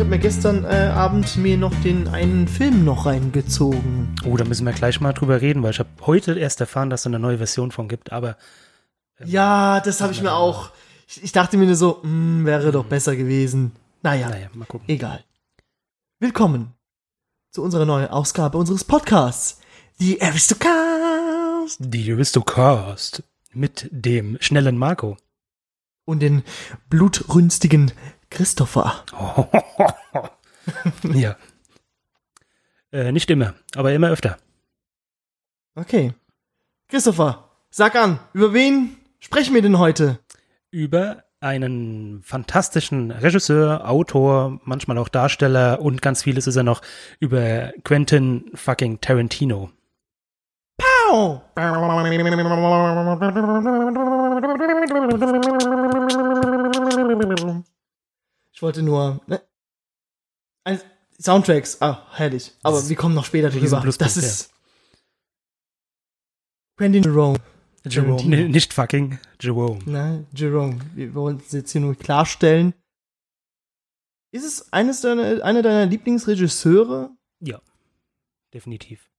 ich habe mir gestern äh, Abend mir noch den einen Film noch reingezogen. Oh, da müssen wir gleich mal drüber reden, weil ich habe heute erst erfahren, dass es eine neue Version von gibt, aber Ja, das habe ich mir auch. Ich, ich dachte mir nur so, hm, wäre doch besser gewesen. Naja, naja, mal gucken. egal. Willkommen zu unserer neuen Ausgabe unseres Podcasts. Die Aristocast Die Aristocast mit dem schnellen Marco. und den blutrünstigen Christopher. ja. Äh, nicht immer, aber immer öfter. Okay. Christopher, sag an, über wen sprechen wir denn heute? Über einen fantastischen Regisseur, Autor, manchmal auch Darsteller und ganz vieles ist er noch über Quentin fucking Tarantino. Au! Ich wollte nur. Ne? Ein- Soundtracks, ah, herrlich. Aber Das wir kommen noch später drüber. Das ist. Quentin Jerome. Jerome. Tarantino. Nee, nicht fucking Jerome. Nein, Jerome. Wir wollen es jetzt hier nur klarstellen. Ist es eines deiner, einer deiner Lieblingsregisseure? Ja, definitiv.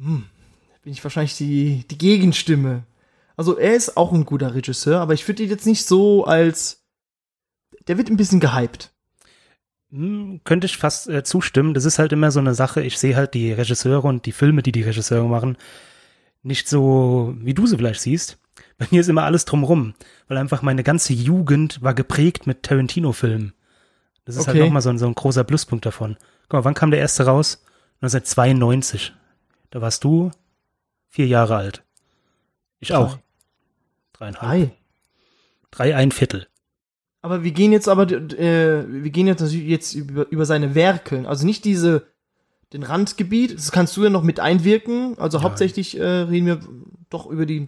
Hm, da bin ich wahrscheinlich die, die Gegenstimme. Also er ist auch ein guter Regisseur, aber ich würde ihn jetzt nicht so als. Der wird ein bisschen gehypt. Hm, könnte ich fast äh, zustimmen. Das ist halt immer so eine Sache. Ich sehe halt die Regisseure und die Filme, die die Regisseure machen, nicht so, wie du sie vielleicht siehst. Bei mir ist immer alles drumrum, weil einfach meine ganze Jugend war geprägt mit Tarantino-Filmen. Das ist halt Okay. nochmal so, ein- so ein großer Pluspunkt davon. Guck mal, wann kam der erste raus? 1992. Da warst du vier Jahre alt. Ich auch. Dreieinhalb. Hi. Drei, ein Viertel. Aber wir gehen jetzt aber, äh, wir gehen jetzt natürlich jetzt über, über seine Werke. Also nicht diese, den Randgebiet, das kannst du ja noch mit einwirken. Also Ja. hauptsächlich äh, reden wir doch über die,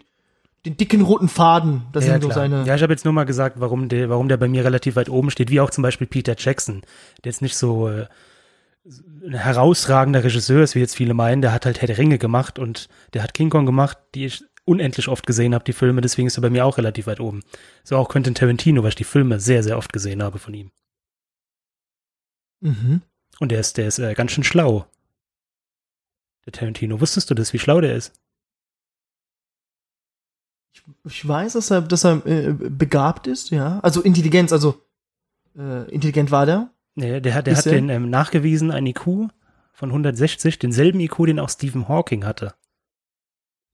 den dicken roten Faden. Das ja, sind so seine. ja, ich habe jetzt nur mal gesagt, warum der, warum der bei mir relativ weit oben steht, wie auch zum Beispiel Peter Jackson, der jetzt nicht so äh, ein herausragender Regisseur ist, wie jetzt viele meinen. Der hat halt Herr der Ringe gemacht und der hat King Kong gemacht, die ich unendlich oft gesehen habe, die Filme, deswegen ist er bei mir auch relativ weit oben. So auch Quentin Tarantino, weil ich die Filme sehr, sehr oft gesehen habe von ihm. Mhm. Und der ist, der ist äh, ganz schön schlau. Der Tarantino. Wusstest du das, wie schlau der ist? Ich, ich weiß, dass er, dass er äh, begabt ist, ja. Also Intelligenz, also äh, intelligent war der. Nee, der hat, der Ist hat den ähm, nachgewiesen, ein IQ von 160, denselben IQ, den auch Stephen Hawking hatte.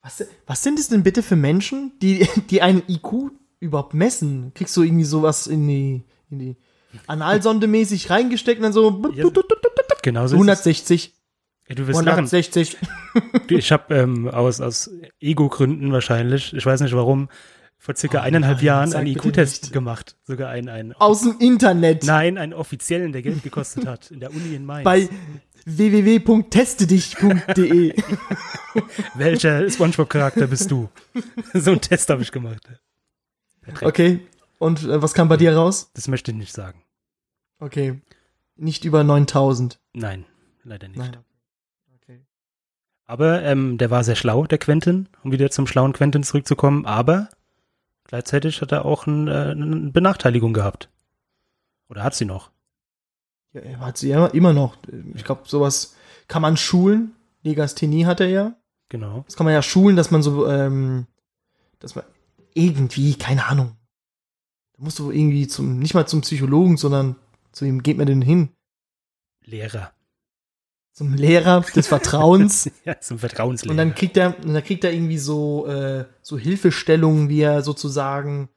Was, was sind das denn bitte für Menschen, die, die einen IQ überhaupt messen? Kriegst du irgendwie sowas in die, in die Analsonde mäßig reingesteckt und dann so Ja, Genauso ist 160, es. Ja, du wirst lachen. 160. Du, Ich habe ähm, aus, aus Ego-Gründen wahrscheinlich, ich weiß nicht warum, vor circa Oh eineinhalb nein, Jahren einen IQ-Test gemacht. Sogar einen, einen Aus dem Internet. Nein, einen offiziellen, der Geld gekostet hat, in der Uni in Mainz. Bei www.testedich.de. Welcher Spongebob-Charakter bist du? so einen Test habe ich gemacht. Okay. Und äh, was kam bei dir raus? Das möchte ich nicht sagen. Okay. Nicht über 9000. Nein, leider nicht. Nein. Okay. Aber ähm, der war sehr schlau, der Quentin, um wieder zum schlauen Quentin zurückzukommen. Aber gleichzeitig hat er auch ein, äh, eine Benachteiligung gehabt. Oder hat sie noch? Ja, er hat sie ja immer noch. Ich glaube, sowas kann man schulen. Legasthenie hat er ja. Genau. Das kann man ja schulen, dass man so, ähm, dass man irgendwie, keine Ahnung. Da musst du irgendwie zum, nicht mal zum Psychologen, sondern zu ihm geht man denn hin? Lehrer. Zum Lehrer des Vertrauens. ja, zum Vertrauenslehrer. und dann kriegt er, dann kriegt er irgendwie so, äh, so Hilfestellungen, wie er sozusagen,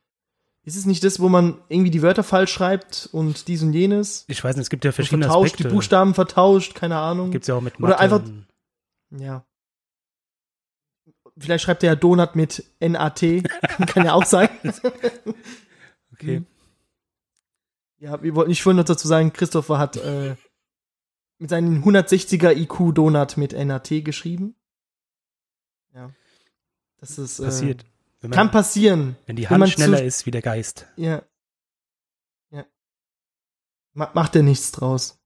ist es nicht das, wo man irgendwie die Wörter falsch schreibt und dies und jenes? ich weiß nicht, es gibt ja Und verschiedene vertauscht, Aspekte. die Buchstaben vertauscht, keine Ahnung. Gibt's ja auch mit Oder Mathe einfach- und- Ja. Vielleicht schreibt er ja Donut mit NAT. Kann ja auch sein. Okay. Mhm. Ja, wir wollten, ich wollte noch dazu sagen, Christopher hat äh, mit seinen 160er IQ Donut mit NAT geschrieben. Ja. Das ist, äh, Passiert. Wenn, man, Kann passieren. wenn die wenn Hand man schneller zu- ist wie der Geist. Ja. Ja. Ma macht er nichts draus.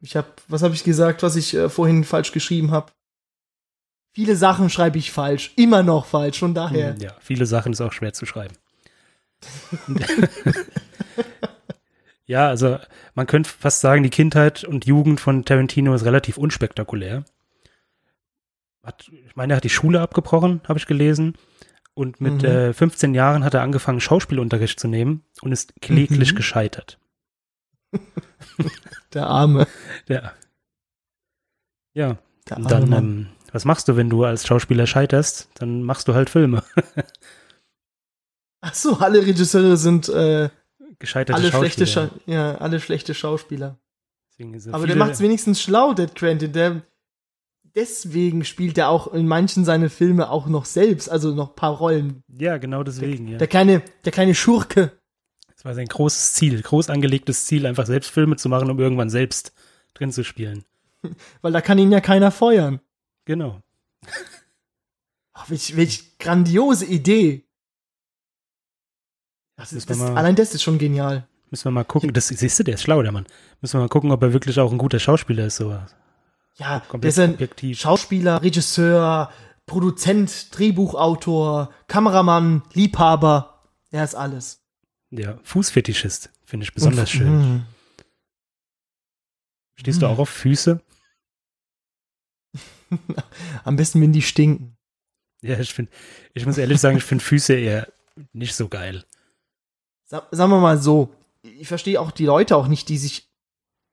Ich hab, was habe ich gesagt, was ich äh, vorhin falsch geschrieben habe? Viele Sachen schreibe ich falsch. Immer noch falsch, von daher. Hm, Ja, viele Sachen ist auch schwer zu schreiben. Ja, also man könnte fast sagen, die Kindheit und Jugend von Tarantino ist relativ unspektakulär. Hat, ich meine, er hat die Schule abgebrochen, habe ich gelesen. Und mit Mhm. äh, 15 Jahren hat er angefangen, Schauspielunterricht zu nehmen und ist kläglich Mhm. gescheitert. Der Arme. Ja. Ja, Der und arme dann, ähm, was machst du, wenn du als Schauspieler scheiterst? Dann machst du halt Filme. Ach so, alle Regisseure sind äh, Gescheiterte alle schlechte, Schauspieler. Scha ja, alle schlechte Schauspieler. Aber der viele- macht's wenigstens schlau, der Quentin. Der, deswegen spielt er auch in manchen seine Filme auch noch selbst, also noch ein paar Rollen. Ja, genau deswegen, ja. Der kleine, der kleine Schurke. Das war sein großes Ziel, groß angelegtes Ziel, einfach selbst Filme zu machen, um irgendwann selbst drin zu spielen. Weil da kann ihn ja keiner feuern. Genau. Ach, welch, welch grandiose Idee. Das ist, das, mal- allein das ist schon genial. Müssen wir mal gucken. Das siehst du, der ist schlau, der Mann. Müssen wir mal gucken, ob er wirklich auch ein guter Schauspieler ist, so Ja, ist ein objektiv. Schauspieler, Regisseur, Produzent, Drehbuchautor, Kameramann, Liebhaber. Er ist alles. Ja, Fußfetischist, finde ich besonders Und- schön. Mhm. Stehst du Mhm. auch auf Füße? Am besten, wenn die stinken. Ja, ich finde, ich muss ehrlich sagen, ich finde Füße eher nicht so geil. Sa sagen wir mal so, ich verstehe auch die Leute auch nicht, die sich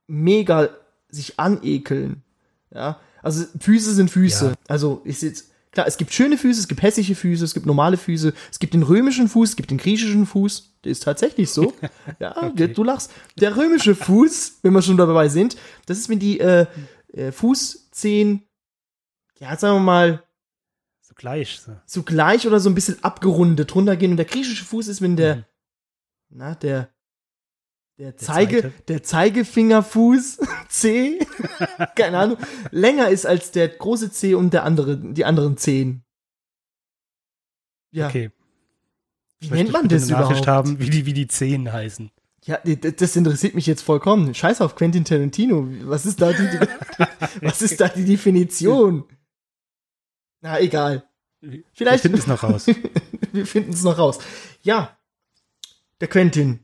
mega sich anekeln. Ja, also Füße sind Füße. Ja. Also ist jetzt klar, es gibt schöne Füße, es gibt hässliche Füße, es gibt normale Füße, es gibt den römischen Fuß, es gibt den griechischen Fuß. Der ist tatsächlich so. Ja, Okay. du lachst. Der römische Fuß, wenn wir schon dabei sind, das ist wenn die äh, äh, Fußzehen, ja, sagen wir mal, So gleich. So. so gleich oder so ein bisschen abgerundet runtergehen. Und der griechische Fuß ist, wenn der Mhm. na, der, der Zeige, der Zeigefingerfuß C, keine Ahnung, länger ist als der große C und der andere, die anderen Zehen. Ja, Okay. wie nennt man das Nachricht überhaupt? haben, wie die, wie die Zehen heißen. Ja, das interessiert mich jetzt vollkommen. Scheiß auf Quentin Tarantino. Was ist da die, die was ist da die Definition? Na, egal. Wir Vielleicht finden es noch raus. Wir finden es noch raus. Ja, der Quentin.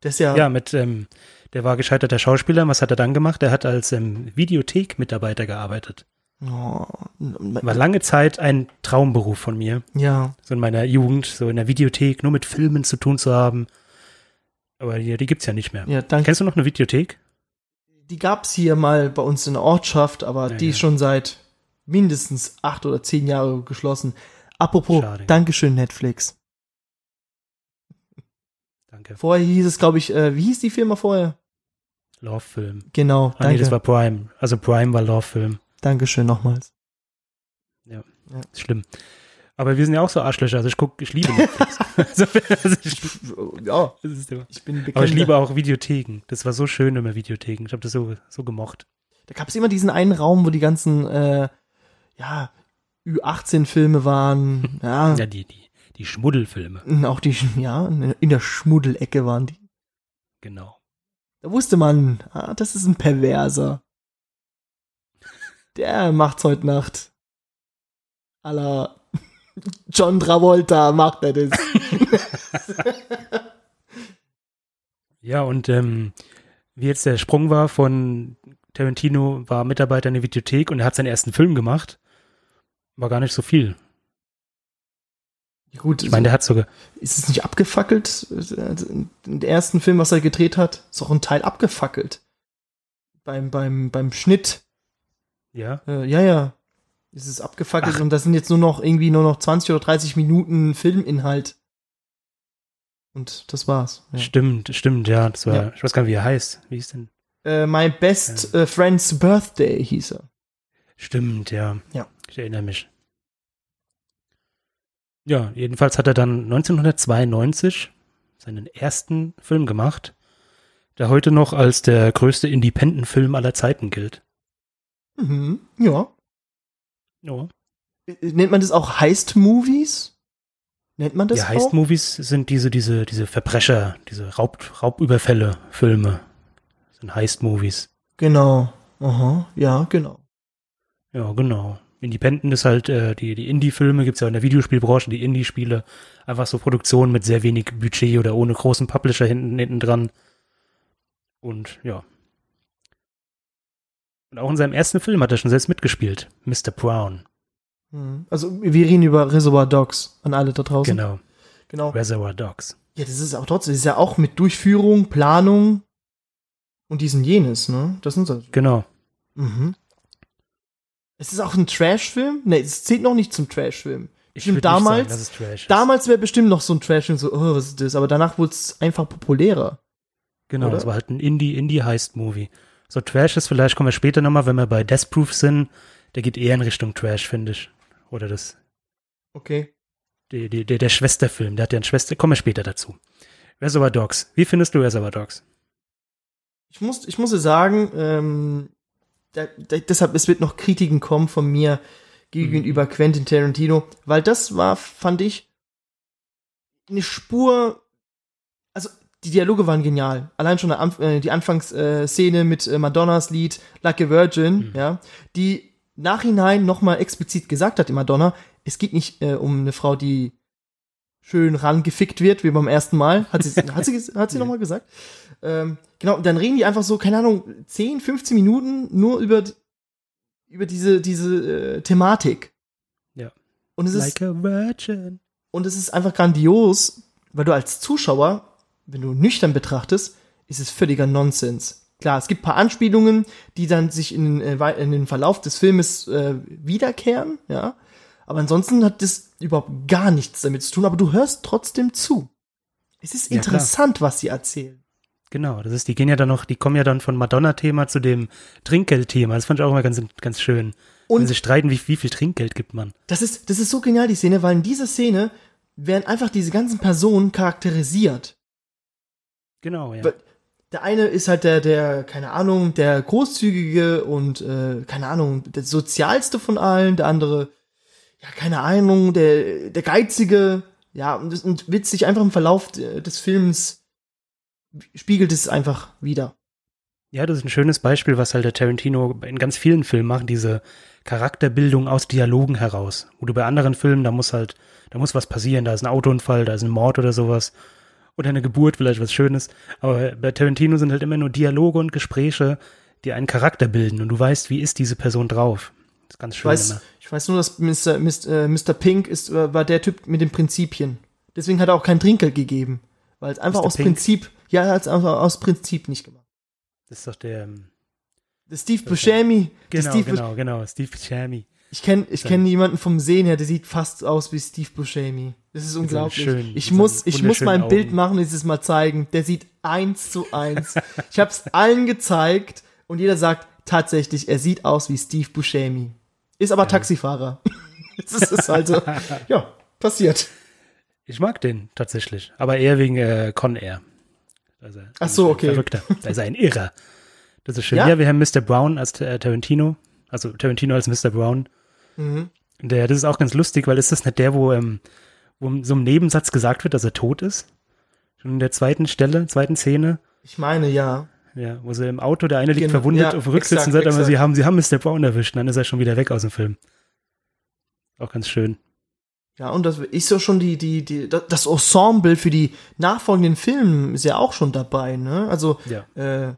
Das ist ja, Ja, mit, ähm, der war gescheiterter Schauspieler. Was hat er dann gemacht? Er hat als ähm, Videothek-Mitarbeiter gearbeitet. Oh, War lange Zeit ein Traumberuf von mir, ja, so in meiner Jugend, so in der Videothek, nur mit Filmen zu tun zu haben. Aber die, die gibt's ja nicht mehr. ja, danke. Kennst du noch eine Videothek? Die gab's hier mal bei uns in der Ortschaft, aber Ja, die ja. ist schon seit mindestens acht oder zehn Jahre geschlossen. Apropos, Schade. Dankeschön Netflix. Danke. Vorher hieß es, glaube ich, äh, wie hieß die Firma vorher? Love-Film. Genau, Ah, danke. nee, das war Prime. Also Prime war Love-Film. Dankeschön nochmals. Ist schlimm. Aber wir sind ja auch so Arschlöcher. Also ich guck, ich liebe Netflix. also, also ich, Ja, das ist immer. ich bin. Aber ich liebe auch Videotheken. Das war so schön immer Videotheken. Ich habe das so, so gemocht. Da gab's immer diesen einen Raum, wo die ganzen, äh, ja, Ü18-Filme waren. Ja, Ja, die, die, die Schmuddelfilme. auch die, ja, in der Schmuddelecke waren die. Genau. Da wusste man, ah, das ist ein Perverser. Der macht's heute Nacht. A la John Travolta macht er das. Ja, und ähm, wie jetzt der Sprung war von Tarantino, war Mitarbeiter in der Videothek und er hat seinen ersten Film gemacht. War gar nicht so viel. Gut, Ich meine, der hat sogar, ist es nicht abgefackelt? Der ersten Film, was er gedreht hat, ist auch ein Teil abgefackelt. Beim, beim, beim Schnitt. ja, Äh, ja, ja. Ist es abgefackelt Ach. und das sind jetzt nur noch irgendwie nur noch 20 oder 30 Minuten Filminhalt. Und das war's. Ja. stimmt, stimmt, ja. Das war, Ja. ich weiß gar nicht, wie er heißt. Wie ist denn? Äh, My Best äh, Friend's Birthday hieß er. Stimmt, ja. Ja. Ich erinnere mich. Ja, jedenfalls hat er dann 1992 seinen ersten Film gemacht, der heute noch als der größte Independent-Film aller Zeiten gilt. Mhm. Ja. Ja. Äh, Nennt man das auch Heist-Movies? Nennt man das auch? Heist-Movies sind diese, diese, diese Verbrecher, diese Raub, Raubüberfälle-Filme. Sind Heist-Movies. Genau. Aha. Ja, genau. Ja, genau. Independent ist halt, äh, die, die Indie-Filme gibt's ja in der Videospielbranche, die Indie-Spiele. Einfach so Produktionen mit sehr wenig Budget oder ohne großen Publisher hinten, hinten dran. Und ja. Und auch in seinem ersten Film hat er schon selbst mitgespielt. Mr. Brown. Mhm. Also wir reden über Reservoir Dogs an alle da draußen. Genau. Genau. Reservoir Dogs. Ja, das ist auch trotzdem, das ist ja auch mit Durchführung, Planung und diesen jenes, ne? Das sind so. Genau. Mhm. Es ist auch ein Trash-Film? Ne, es zählt noch nicht zum Trash-Film. Ich Stimmt, würd nicht damals- sagen, Trash. Damals wäre bestimmt noch so ein Trash-Film, so, oh, was ist das? Aber danach wurde es einfach populärer. Genau, es war halt ein Indie, Indie-Heist-Movie. So Trash ist, vielleicht kommen wir später nochmal, wenn wir bei Death Proof sind, der geht eher in Richtung Trash, finde ich. Oder das, Okay. die, die, der, der Schwesterfilm, der hat ja eine Schwester, kommen wir später dazu. Reservoir Dogs. Wie findest du Reservoir Dogs? Ich muss, ich muss sagen, ähm, da, da, deshalb, es wird noch Kritiken kommen von mir gegenüber Quentin Tarantino, weil das war, fand ich, eine Spur, also die Dialoge waren genial. Allein schon äh, die Anfangsszene mit äh, Madonnas Lied Like a Virgin, Mhm. ja, die nachhinein nochmal explizit gesagt hat, die Madonna, es geht nicht äh, um eine Frau, die schön rangefickt wird, wie beim ersten Mal. Hat sie, hat sie, hat sie nochmal gesagt? Ähm, genau, dann reden die einfach so, keine Ahnung, 10, 15 Minuten nur über, über diese, diese äh, Thematik. Ja. Und es ist, Like a Virgin. und es ist einfach grandios, weil du als Zuschauer, wenn du nüchtern betrachtest, ist es völliger Nonsens. Klar, es gibt paar Anspielungen, die dann sich in, den, äh, in den Verlauf des Filmes äh, wiederkehren, ja. Aber ansonsten hat das überhaupt gar nichts damit zu tun, aber du hörst trotzdem zu. Es ist Ja, klar. interessant, was sie erzählen. Genau, das ist, die gehen ja dann noch, die kommen ja dann von Madonna-Thema zu dem Trinkgeld-Thema. Das fand ich auch immer ganz, ganz schön. Und- Wenn sie streiten, wie, wie viel Trinkgeld gibt man. Das ist, das ist so genial, die Szene, weil in dieser Szene werden einfach diese ganzen Personen charakterisiert. Genau, ja. Der eine ist halt der, der, keine Ahnung, der großzügige und, äh, keine Ahnung, der sozialste von allen, der andere, ja, keine Ahnung, der, der geizige, ja, und, und wird sich einfach im Verlauf äh, des Films spiegelt es einfach wieder. Ja, das ist ein schönes Beispiel, was halt der Tarantino in ganz vielen Filmen macht, diese Charakterbildung aus Dialogen heraus. Wo du bei anderen Filmen, da muss halt, da muss was passieren, da ist ein Autounfall, da ist ein Mord oder sowas. Oder eine Geburt, vielleicht was Schönes. Aber bei Tarantino sind halt immer nur Dialoge und Gespräche, die einen Charakter bilden und du weißt, wie ist diese Person drauf. Das ist ganz Ich schön weiß, immer. ich weiß nur, dass Mr. Mr. Mr. Pink ist, äh, war der Typ mit den Prinzipien. Deswegen hat er auch kein Trinkgeld gegeben. Weil es einfach Mr. aus Pink? Prinzip, ja, er hat es einfach aus Prinzip nicht gemacht. Das ist doch der, ähm, Der Steve Buscemi, genau, Steve genau, genau, Steve Buscemi. Ich kenne ich kenn jemanden vom Sehen her, der sieht fast aus wie Steve Buscemi. Das ist unglaublich. schönen- ich muss, ich muss mal ein wunderschönen Bild Augen. machen und dieses mal zeigen. Der sieht eins zu eins. ich habe es allen gezeigt und jeder sagt tatsächlich, er sieht aus wie Steve Buscemi. Ist aber Taxifahrer. das ist also, ja, passiert. Ich mag den tatsächlich, aber eher wegen äh, Con Air. Also, Ach so, ein okay. Verrückter. Da ist er ein Irrer. Das ist schön. Ja? Ja, wir haben Mr. Brown als äh, Tarantino, also Tarantino als Mr. Brown. Mhm. Der, das ist auch ganz lustig, weil ist das nicht der, wo, ähm, wo so einem Nebensatz gesagt wird, dass er tot ist? Schon in der zweiten Stelle, zweiten Szene, Ich meine, ja. ja, wo sie im Auto, der eine liegt Genau, verwundet ja, auf dem Rücksitz und sagt aber, sie haben, sie haben Mr. Brown erwischt, und dann ist er schon wieder weg aus dem Film. Auch ganz schön. Ja, und das ist ja schon die, die, die, das Ensemble für die nachfolgenden Filme ist ja auch schon dabei, ne? Also, Ja. äh,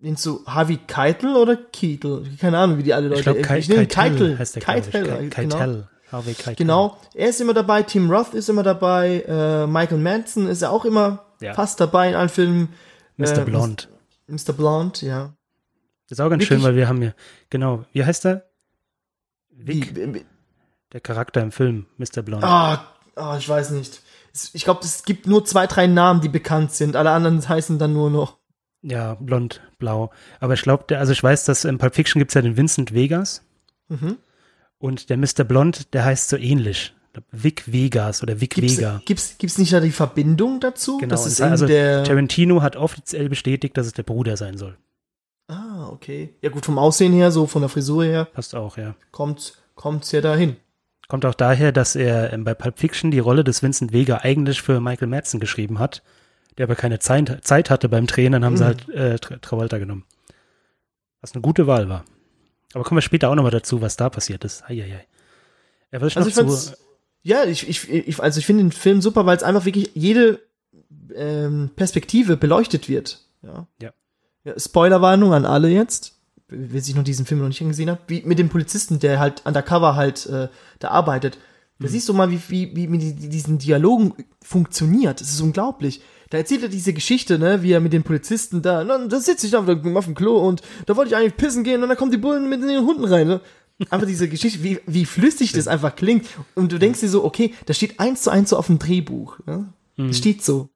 nennst du Harvey Keitel oder Keitel? Keine Ahnung, wie die alle Leute. Ich glaube, Kai, ich ihn Keitel heißt der, Keitel, Keitel, Keitel, genau. Keitel. Harvey Keitel. Genau, er ist immer dabei, Tim Roth ist immer dabei, äh, Michael Manson ist ja auch immer Ja. fast dabei in allen Filmen. Mr. Äh, Blonde. Mr. Blonde, ja. Das ist auch ganz Wirklich? schön, weil wir haben hier, genau, wie heißt er? Vic, wie, der Charakter im Film, Mr. Blonde. ah, ah, ich weiß nicht. Es- Ich glaube, es gibt nur zwei, drei Namen, die bekannt sind. Alle anderen heißen dann nur noch. Ja, blond, blau. Aber ich glaube, also ich weiß, dass in Pulp Fiction gibt's ja den Vincent Vegas Mhm. und der Mr. Blond, der heißt so ähnlich. Vic Vegas oder Vic Gibt's, Vega. gibt's, gibt's nicht da die Verbindung dazu? Genau, das ist also der. Tarantino hat offiziell bestätigt, dass es der Bruder sein soll. ah, okay. Ja gut, vom Aussehen her, so von der Frisur her, Passt auch, ja. kommt, kommt's ja dahin. Kommt auch daher, dass er ähm, bei Pulp Fiction die Rolle des Vincent Vega eigentlich für Michael Madsen geschrieben hat, der aber keine Zeit, Zeit hatte beim Drehen, dann haben sie Mhm. halt äh, Tra Travolta genommen. Was eine gute Wahl war. Aber kommen wir später auch nochmal dazu, was da passiert ist. Eieiei. Ja, was ich Also noch ich zu, ja, ich, ich, ich, also ich finde den Film super, weil es einfach wirklich jede ähm, Perspektive beleuchtet wird. Ja. Ja. ja Spoilerwarnung an alle jetzt, wer sich noch diesen Film noch nicht angesehen hat, wie mit dem Polizisten, der halt undercover halt äh, da arbeitet. Da siehst du mal, wie, wie, wie mit die- diesen Dialogen funktioniert. Das ist unglaublich. Da erzählt er diese Geschichte, ne, wie er mit den Polizisten da, na, da sitze ich da auf dem Klo und da wollte ich eigentlich pissen gehen und dann kommen die Bullen mit den Hunden rein. Ne? Einfach diese Geschichte, wie, wie flüssig das einfach klingt. Und du denkst dir so, okay, das steht eins zu eins so auf dem Drehbuch. Ne? Mhm. Das steht so.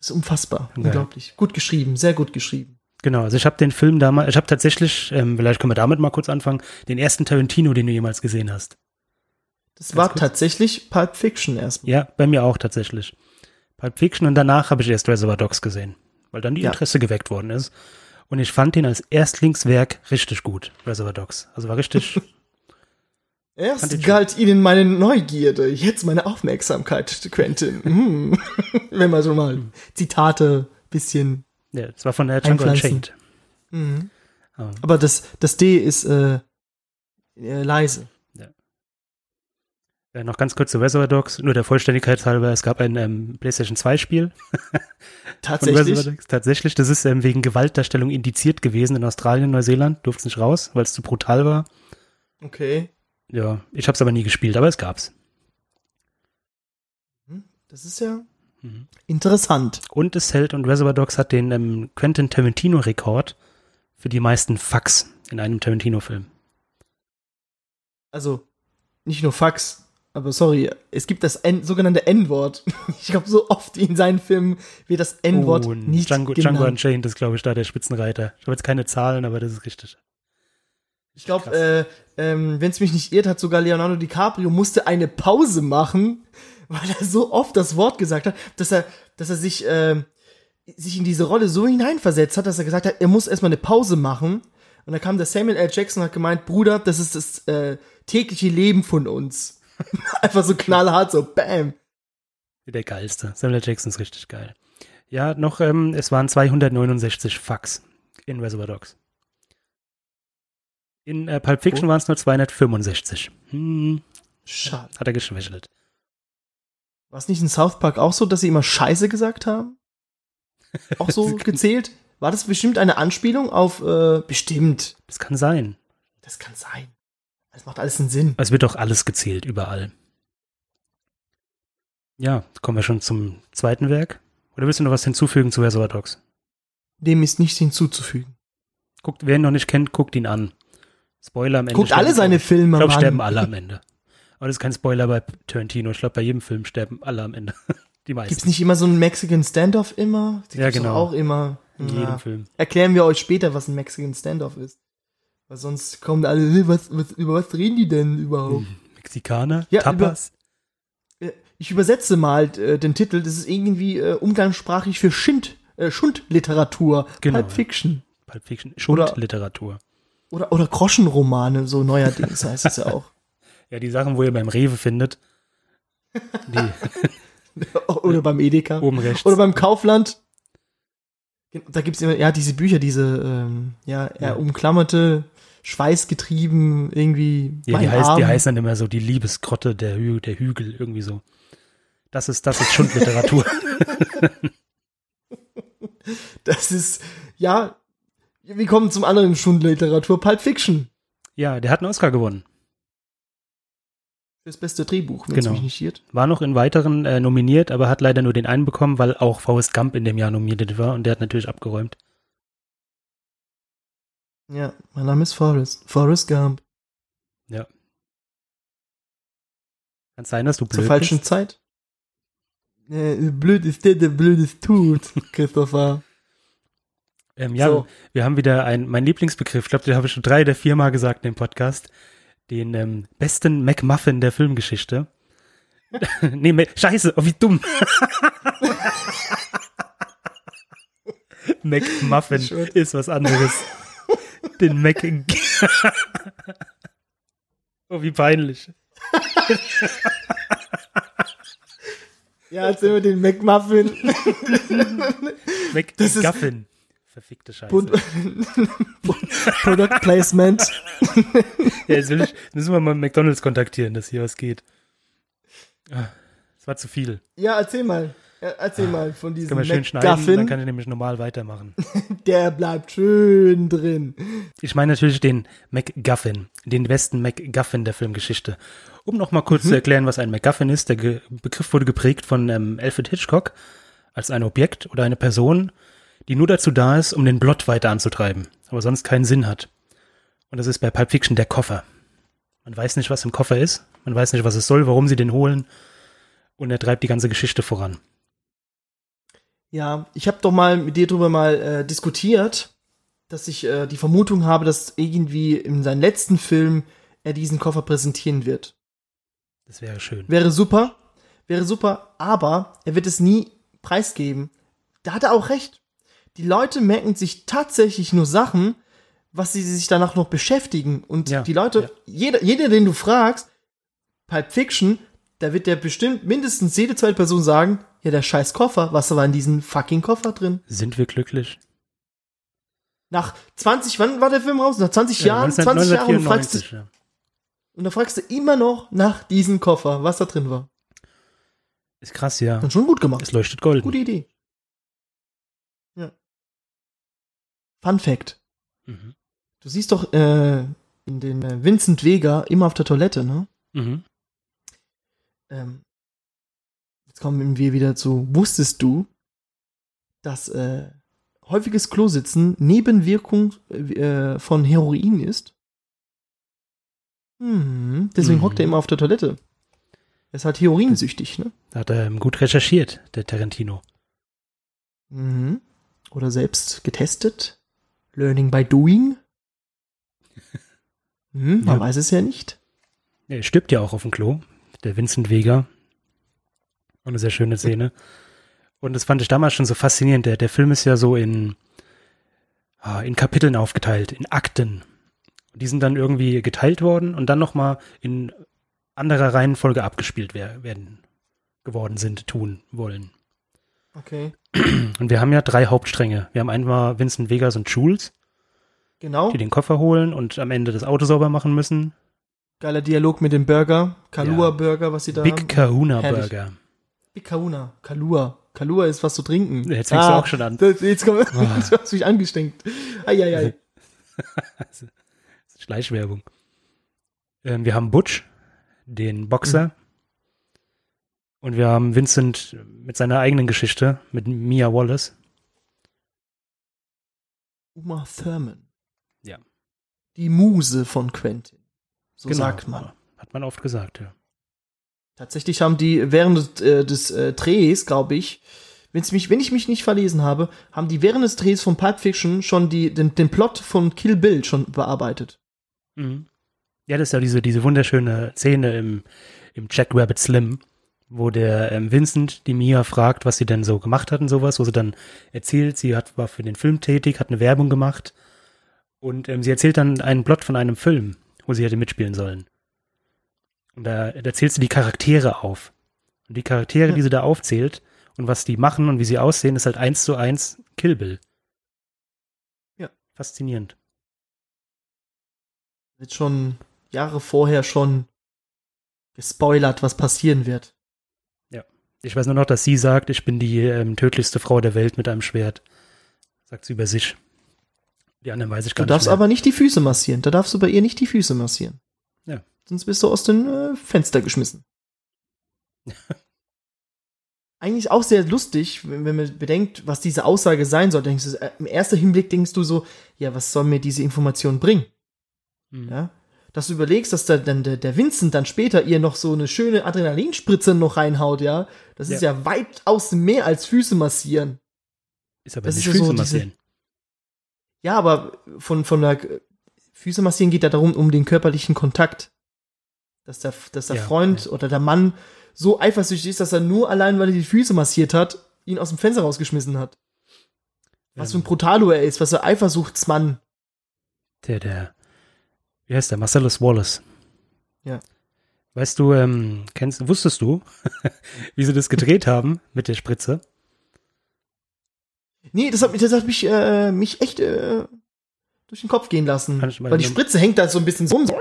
Das ist unfassbar. Geil. Unglaublich. Gut geschrieben, sehr gut geschrieben. Genau, also ich habe den Film damals, ich habe tatsächlich, ähm, vielleicht können wir damit mal kurz anfangen, den ersten Tarantino, den du jemals gesehen hast. Das Ganz war kurz. tatsächlich Pulp Fiction erstmal. Ja, bei mir auch tatsächlich. Pulp Fiction und danach habe ich erst Reservoir Dogs gesehen, weil dann die Ja. Interesse geweckt worden ist. Und ich fand den als Erstlingswerk richtig gut, Reservoir Dogs. Also war richtig, Erst galt ihnen meine Neugierde, jetzt meine Aufmerksamkeit, Quentin. Hm. Wenn man so mal Zitate bisschen. Ja, das war von der Django. Unchained. Mhm. Ah, Aber das, das D ist äh, äh, leise. Äh, noch ganz kurz zu Reservoir Dogs, nur der Vollständigkeit halber, es gab ein ähm, PlayStation 2 Spiel von Tatsächlich. Reservoir Dogs. Tatsächlich, das ist ähm, wegen Gewaltdarstellung indiziert gewesen in Australien, Neuseeland, durfte es nicht raus, weil es zu brutal war. Okay. Ja, ich habe es aber nie gespielt, aber es gab's. Das ist ja Mhm. interessant. Und es hält und Reservoir Dogs hat den ähm, Quentin Tarantino-Rekord für die meisten Fucks in einem Tarantino-Film. Also, nicht nur Fax, aber sorry, es gibt das N sogenannte N-Wort. Ich glaube, so oft in seinen Filmen wird das N-Wort und nicht Django, Django genannt. Unchained ist, glaube ich, da der Spitzenreiter. Ich habe jetzt keine Zahlen, aber das ist richtig. Ich glaube, äh, ähm, wenn es mich nicht irrt, hat sogar Leonardo DiCaprio musste eine Pause machen, weil er so oft das Wort gesagt hat, dass er, dass er sich, ähm, sich in diese Rolle so hineinversetzt hat, dass er gesagt hat, er muss erstmal eine Pause machen. Und dann kam der Samuel L. Jackson und hat gemeint, Bruder, das ist das äh, tägliche Leben von uns. Einfach so knallhart, so bam. Der geilste. Samuel L. Jackson ist richtig geil. Ja, noch, ähm, es waren 269 Fucks in Reservoir Dogs. In äh, Pulp Fiction Oh. waren es nur 265. Hm, Schade. hat er geschwächelt. War es nicht in South Park auch so, dass sie immer Scheiße gesagt haben? Auch so gezählt? War das bestimmt eine Anspielung auf, äh, bestimmt. Das kann sein. Das kann sein. Das macht alles einen Sinn. Es wird doch alles gezählt, überall. Ja, kommen wir schon zum zweiten Werk. Oder willst du noch was hinzufügen zu Reservoir Dogs? Dem ist nichts hinzuzufügen. Guckt, wer ihn noch nicht kennt, guckt ihn an. Spoiler am Ende. Guckt alle seine Filme, Ich glaube, sterben alle am Ende. Aber das ist kein Spoiler bei Tarantino. Ich glaube, bei jedem Film sterben alle am Ende. Die meisten. Gibt's nicht immer so einen Mexican Standoff immer? Die Ja, genau. auch immer. In Ja. jedem Film. Erklären wir euch später, was ein Mexican Standoff ist. Weil sonst kommen alle, "Hey, was, was, über was reden die denn überhaupt? Mexikaner, Ja, Tapas. Äh, Ich übersetze mal äh, den Titel. Das ist irgendwie äh, umgangssprachlich für Schind, äh, Schundliteratur. Genau, Pulp. Fiction. Pulp Fiction. Oder- Schundliteratur. Oder, oder Groschenromane, so neuerdings heißt es ja auch. Ja, die Sachen, wo ihr beim Rewe findet. Oder beim Edeka. oben rechts. Oder beim Kaufland. Da gibt's immer, ja, diese Bücher, diese, ähm, ja, eher Ja. umklammerte, schweißgetrieben, irgendwie. ja, die, heißt, die heißen dann immer so die Liebesgrotte der, Hü der Hügel, irgendwie so. Das ist, das ist Schundliteratur. Das ist, ja, wir kommen zum anderen Schundliteratur, Pulp Fiction. ja, der hat einen Oscar gewonnen. Das beste Drehbuch, wenn es Genau. mich nicht irrt. War noch in weiteren äh, nominiert, aber hat leider nur den einen bekommen, weil auch Forrest Gump in dem Jahr nominiert war und der hat natürlich abgeräumt. Ja, mein Name ist Forrest. Forrest Gump. Kann sein, dass du Zur blöd falschen bist. Zeit. Äh, blöd ist der, der Blödes tut, Christopher. Ähm, ja, So. wir haben wieder ein, mein Lieblingsbegriff, ich glaube, den habe ich schon drei oder vier Mal gesagt in dem Podcast, den ähm, besten McMuffin der Filmgeschichte. nee, Ma- scheiße, oh, wie dumm. McMuffin ist was anderes. Den Mac... oh, wie peinlich. Ja, erzähl mir den McMuffin. McGuffin. Verfickte Scheiße. Bund- Product Placement. Ja, jetzt ich, jetzt müssen wir mal McDonalds kontaktieren, dass hier was geht. Ah, Das war zu viel. Ja, erzähl mal. Erzähl mal von diesem Können wir schön schneiden, dann kann ich nämlich normal weitermachen. Der bleibt schön drin. Ich meine natürlich den MacGuffin, den besten MacGuffin der Filmgeschichte. Um noch mal kurz zu erklären, was ein MacGuffin ist, der Begriff wurde geprägt von ähm, Alfred Hitchcock als ein Objekt oder eine Person, die nur dazu da ist, um den Plot weiter anzutreiben, aber sonst keinen Sinn hat. Und das ist bei Pulp Fiction der Koffer. Man weiß nicht, was im Koffer ist, man weiß nicht, was es soll, warum sie den holen und er treibt die ganze Geschichte voran. Ja, ich habe doch mal mit dir drüber mal äh, diskutiert, dass ich äh, die Vermutung habe, dass irgendwie in seinem letzten Film er diesen Koffer präsentieren wird. Das wäre schön. Wäre super, wäre super, aber er wird es nie preisgeben. Da hat er auch recht. Die Leute merken sich tatsächlich nur Sachen, was sie sich danach noch beschäftigen. Und Ja, die Leute, ja. jeder, jeder, den du fragst, Pulp Fiction, da wird der bestimmt mindestens jede zweite Person sagen, ja, der scheiß Koffer, was war in diesem fucking Koffer drin? Sind wir glücklich? Nach 20, wann war der Film raus? Nach 20 Ja, Jahren, 20 Jahren und, fragst du, 1994, ja. und da fragst du immer noch nach diesem Koffer, was da drin war. Ist krass, ja. Dann schon gut gemacht. Es leuchtet golden. Gute Idee. Fun Fact. Mhm. Du siehst doch äh, in den äh, Vincent Vega immer auf der Toilette, ne? Mhm. Ähm, jetzt kommen wir wieder zu, wusstest du, dass äh, häufiges Klositzen Nebenwirkung äh, von Heroin ist? Mhm. Deswegen Mhm. hockt er immer auf der Toilette. Er ist halt heroinsüchtig, ne? Da hat er ähm, gut recherchiert, der Tarantino. Mhm. Oder selbst getestet. Learning by doing. Hm, man Ja. weiß es ja nicht. Er stirbt ja auch auf dem Klo, der Vincent Vega. Und eine sehr schöne Szene. Und das fand ich damals schon so faszinierend. Der, der Film ist ja so in, ah, in Kapiteln aufgeteilt, in Akten. Die sind dann irgendwie geteilt worden und dann nochmal in anderer Reihenfolge abgespielt wer- werden, geworden sind, tun wollen. Okay. Und wir haben ja drei Hauptstränge. Wir haben einmal Vincent Vegas und Jules, Genau. die den Koffer holen und am Ende das Auto sauber machen müssen. Geiler Dialog mit dem Burger. Kalua Ja. Burger, was sie da Big haben. Kahuna Herrlich. Burger. Big Kahuna. Kalua. Kalua ist was zu trinken. Jetzt fängst du auch schon an. Das, jetzt komm, Ah. du hast mich angesteckt. Eieiei. Schleichwerbung. Ähm, wir haben Butch, den Boxer. Mhm. Und wir haben Vincent mit seiner eigenen Geschichte, mit Mia Wallace. Uma Thurman. Ja. Die Muse von Quentin. So Genau. sagt man. Hat man oft gesagt, ja. Tatsächlich haben die während des, äh, des äh, Drehs, glaube ich, wenn's mich, wenn ich mich nicht verlesen habe, haben die während des Drehs von Pulp Fiction schon die, den, den Plot von Kill Bill schon bearbeitet. Mhm. Ja, das ist ja diese, diese wunderschöne Szene im, im Jack Rabbit Slim, wo der ähm, Vincent die Mia fragt, was sie denn so gemacht hat und sowas, wo sie dann erzählt, sie hat, war für den Film tätig, hat eine Werbung gemacht und ähm, sie erzählt dann einen Plot von einem Film, wo sie hätte mitspielen sollen. Und da, da zählt sie die Charaktere auf. Und die Charaktere, Ja. die sie da aufzählt und was die machen und wie sie aussehen, ist halt eins zu eins Kill Bill. Ja. Faszinierend. Wird schon Jahre vorher schon gespoilert, was passieren wird. Ich weiß nur noch, dass sie sagt, ich bin die ähm, tödlichste Frau der Welt mit einem Schwert. Sagt sie über sich. Die anderen weiß ich gar Du darfst nicht mehr. aber nicht die Füße massieren. Da darfst du bei ihr nicht die Füße massieren. Ja. Sonst bist du aus dem äh, Fenster geschmissen. Eigentlich auch sehr lustig, wenn, wenn man bedenkt, was diese Aussage sein soll. Denkst du, äh, im ersten Hinblick denkst du so, ja, was soll mir diese Information bringen? Mhm. Ja. Dass du überlegst, dass da dann der, der Vincent dann später ihr noch so eine schöne Adrenalinspritze noch reinhaut, ja. Das ist ja, weitaus mehr als Füße massieren. Ist aber das nicht ist ja Füße so diese- massieren. Ja, aber von, von der Füße massieren geht ja darum, um den körperlichen Kontakt. Dass der, dass der Ja, Freund oder der Mann so eifersüchtig ist, dass er nur allein, weil er die Füße massiert hat, ihn aus dem Fenster rausgeschmissen hat. Was für ein Ähm, Brutalo er ist, was für ein Eifersuchtsmann. der, der, wie heißt der? Marcellus Wallace. Ja. Weißt du, ähm, kennst, wusstest du, wie sie das gedreht haben mit der Spritze? Nee, das hat, mich- das hat mich, äh, mich echt äh, durch den Kopf gehen lassen. Weil die. Spritze hängt da so ein bisschen so rum. So.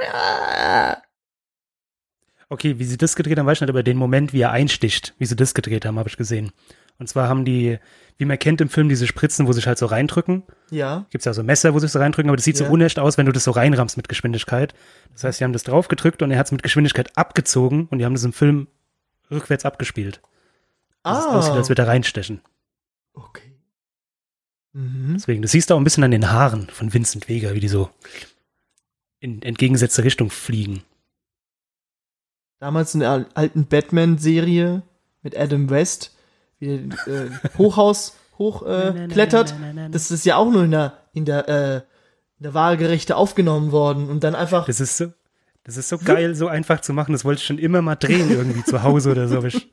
Okay, wie sie das gedreht haben, weiß ich nicht, aber den Moment, wie er einsticht, wie sie das gedreht haben, habe ich gesehen. Und zwar haben die, wie man kennt im Film, diese Spritzen, wo sich halt so reindrücken. Ja. Gibt's ja so Messer, wo sich so reindrücken, aber das sieht Ja. so unecht aus, wenn du das so reinrammst mit Geschwindigkeit. Das heißt, die haben das draufgedrückt und er hat es mit Geschwindigkeit abgezogen und die haben das im Film rückwärts abgespielt. Dass es aussieht, Ah. als würde er reinstechen. Okay. Mhm. Deswegen, das siehst du auch ein bisschen an den Haaren von Vincent Vega, wie die so in entgegengesetzte Richtung fliegen. Damals in der al- alten Batman-Serie mit Adam West, wie er äh, Hochhaus hochklettert. Äh, klettert. Das ist ja auch nur in der, in der, äh, in der Waagerechte aufgenommen worden und dann einfach. Das ist so, das ist so geil, so einfach zu machen. Das wollte ich schon immer mal drehen irgendwie zu Hause oder so, aber ich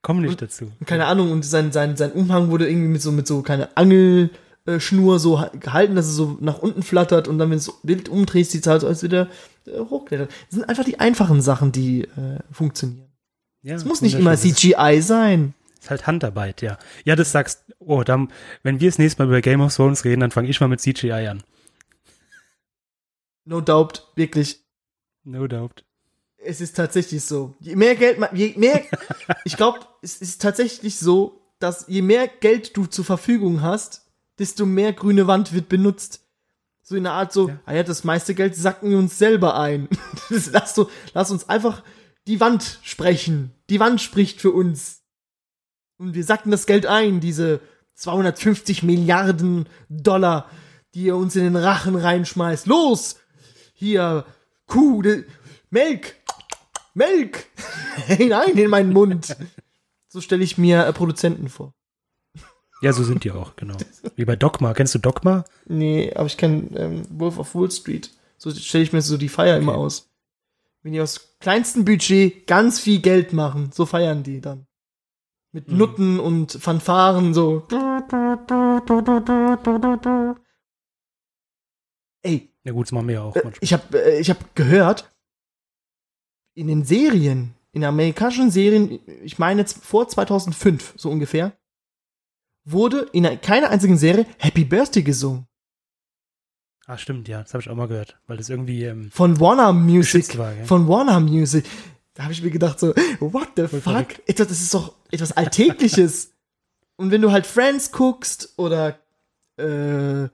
komme nicht dazu. keine Ahnung, und sein, sein, sein Umhang wurde irgendwie mit so, mit so, keine Angelschnur so ha- gehalten, dass es so nach unten flattert und dann, wenn es so wild umdrehst, sieht es halt so, als würde er äh, hochklettern. Das sind einfach die einfachen Sachen, die äh, funktionieren. Ja, Es muss nicht immer. CGI sein. Ist halt Handarbeit, ja. Ja, das sagst, oh, dann, wenn wir das nächste Mal über Game of Thrones reden, dann fange ich mal mit CGI an. No doubt, wirklich. No doubt. Es ist tatsächlich so. Je mehr Geld, man, je mehr, ich glaube, es ist tatsächlich so, dass je mehr Geld du zur Verfügung hast, desto mehr grüne Wand wird benutzt. So in der Art so, Ja. ah ja, das meiste Geld sacken wir uns selber ein. Lass, so, lass uns einfach die Wand sprechen. Die Wand spricht für uns. Und wir sacken das Geld ein, diese 250 Milliarden Dollar, die ihr uns in den Rachen reinschmeißt. Los! Hier, Kuh, Melk! Melk! Hinein in meinen Mund! So stelle ich mir äh, Produzenten vor. Ja, so sind die auch, genau. Wie bei Dogma. Kennst du Dogma? Nee, aber ich kenne ähm, Wolf of Wall Street. So stelle ich mir so die Feier immer aus. Wenn die aus kleinstem Budget ganz viel Geld machen, so feiern die dann. Mit Mhm. Nutten und Fanfaren so. Ey, Na gut, das machen wir ja auch äh, manchmal. ich habe äh, ich hab gehört, in den Serien, in amerikanischen Serien, ich meine jetzt vor 2005, so ungefähr, wurde in keiner einzigen Serie Happy Birthday gesungen. Ah, stimmt, ja, das habe ich auch mal gehört, weil das irgendwie ähm, Von Warner Music. war, gell? Von Warner Music. Da habe ich mir gedacht so, what the Voll fuck? verrückt. Etwas, das ist doch etwas Alltägliches. Und wenn du halt Friends guckst oder äh,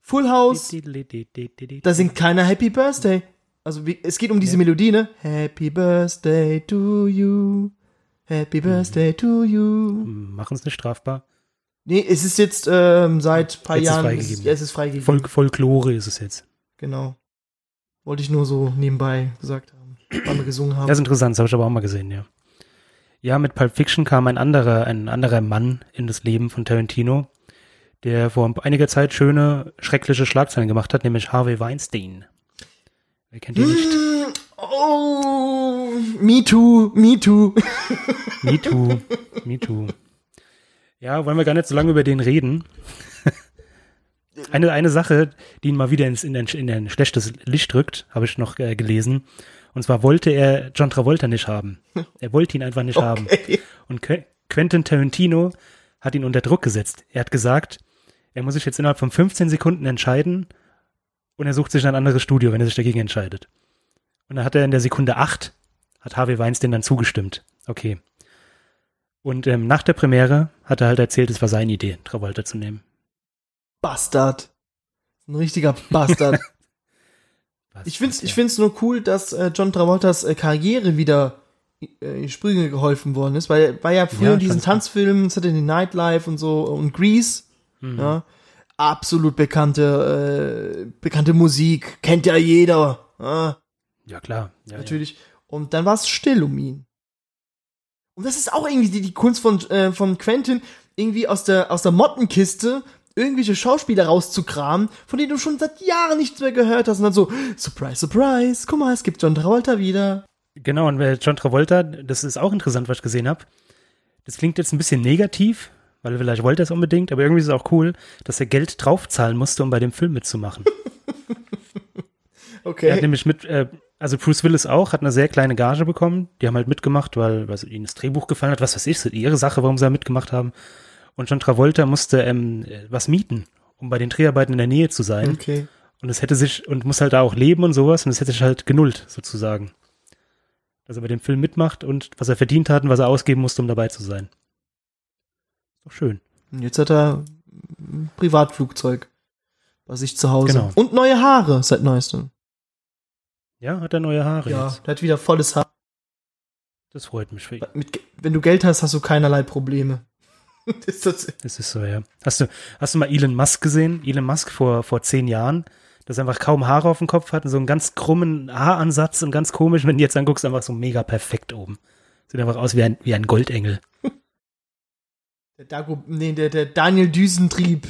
Full House, da singt keiner Happy Birthday. Also wie, es geht um diese. Melodie, ne? Happy Birthday to you. Happy Birthday to you. Machen es nicht strafbar. Nee, es ist jetzt ähm, seit ein paar Jetzt Jahren. freigegeben. Es ist, ja, es ist freigegeben. Folk Folklore ist es jetzt. Genau. Wollte ich nur so nebenbei gesagt haben. Wir gesungen haben. Das ist interessant, das habe ich aber auch mal gesehen, ja. Ja, mit Pulp Fiction kam ein anderer, ein anderer Mann in das Leben von Tarantino, der vor einiger Zeit schöne, schreckliche Schlagzeilen gemacht hat, nämlich Harvey Weinstein. Wer kennt ihn nicht? Mm, Oh, me too, me too. Me too, me too. Ja, wollen wir gar nicht so lange über den reden. Eine, eine Sache, die ihn mal wieder ins, in, ein, in ein schlechtes Licht drückt, habe ich noch äh, gelesen. Und zwar wollte er John Travolta nicht haben. Er wollte ihn einfach nicht haben. Okay. Und Que- Quentin Tarantino hat ihn unter Druck gesetzt. Er hat gesagt, er muss sich jetzt innerhalb von 15 Sekunden entscheiden und er sucht sich ein anderes Studio, wenn er sich dagegen entscheidet. Und dann hat er in der Sekunde 8, hat Harvey Weinstein dann zugestimmt. Okay. Und ähm, nach der Premiere hat er halt erzählt, es war seine Idee, Travolta zu nehmen. Bastard. Ein richtiger Bastard. Was ich find's, ich find's nur cool, dass äh, John Travoltas äh, Karriere wieder äh, in Sprünge geholfen worden ist, weil er war ja früher Ja, in diesen Tanzfilmen, Saturday Night Live und so und Grease, Mhm. ja, absolut bekannte, äh, bekannte Musik, kennt ja jeder, ja, Ja, klar. Ja, natürlich. Und dann war es still um ihn. Und das ist auch irgendwie die, die Kunst von, äh, von Quentin, irgendwie aus der, aus der Mottenkiste irgendwelche Schauspieler rauszukramen, von denen du schon seit Jahren nichts mehr gehört hast. Und dann so, surprise, surprise, guck mal, es gibt John Travolta wieder. Genau, und John Travolta, das ist auch interessant, was ich gesehen habe. Das klingt jetzt ein bisschen negativ, weil vielleicht wollte er es unbedingt, aber irgendwie ist es auch cool, dass er Geld draufzahlen musste, um bei dem Film mitzumachen. Er hat Okay. nämlich mit, äh, also Bruce Willis auch, hat eine sehr kleine Gage bekommen. Die haben halt mitgemacht, weil, weil ihnen das Drehbuch gefallen hat, was weiß ich, so ihre Sache, warum sie da mitgemacht haben. Und John Travolta musste ähm, äh, was mieten, um bei den Dreharbeiten in der Nähe zu sein. Okay. Und es hätte sich, und muss halt da auch leben und sowas, und es hätte sich halt genullt, sozusagen. Dass er bei dem Film mitmacht und was er verdient hat und was er ausgeben musste, um dabei zu sein. Doch schön. Und jetzt hat er ein Privatflugzeug bei sich zu Hause. Genau. Und neue Haare seit neuestem. Ja, hat er neue Haare Ja, jetzt. der hat wieder volles Haar. Das freut mich für ihn. Mit, wenn du Geld hast, hast du keinerlei Probleme. Das ist das, Das ist so, ja. Hast du, hast du mal Elon Musk gesehen? Elon Musk vor, vor zehn Jahren, das einfach kaum Haare auf dem Kopf hat und so einen ganz krummen Haaransatz und ganz komisch, wenn du jetzt anguckst, einfach so mega perfekt oben. Sieht einfach aus wie ein, wie ein Goldengel. der, Dago, nee, der, der Daniel Düsentrieb.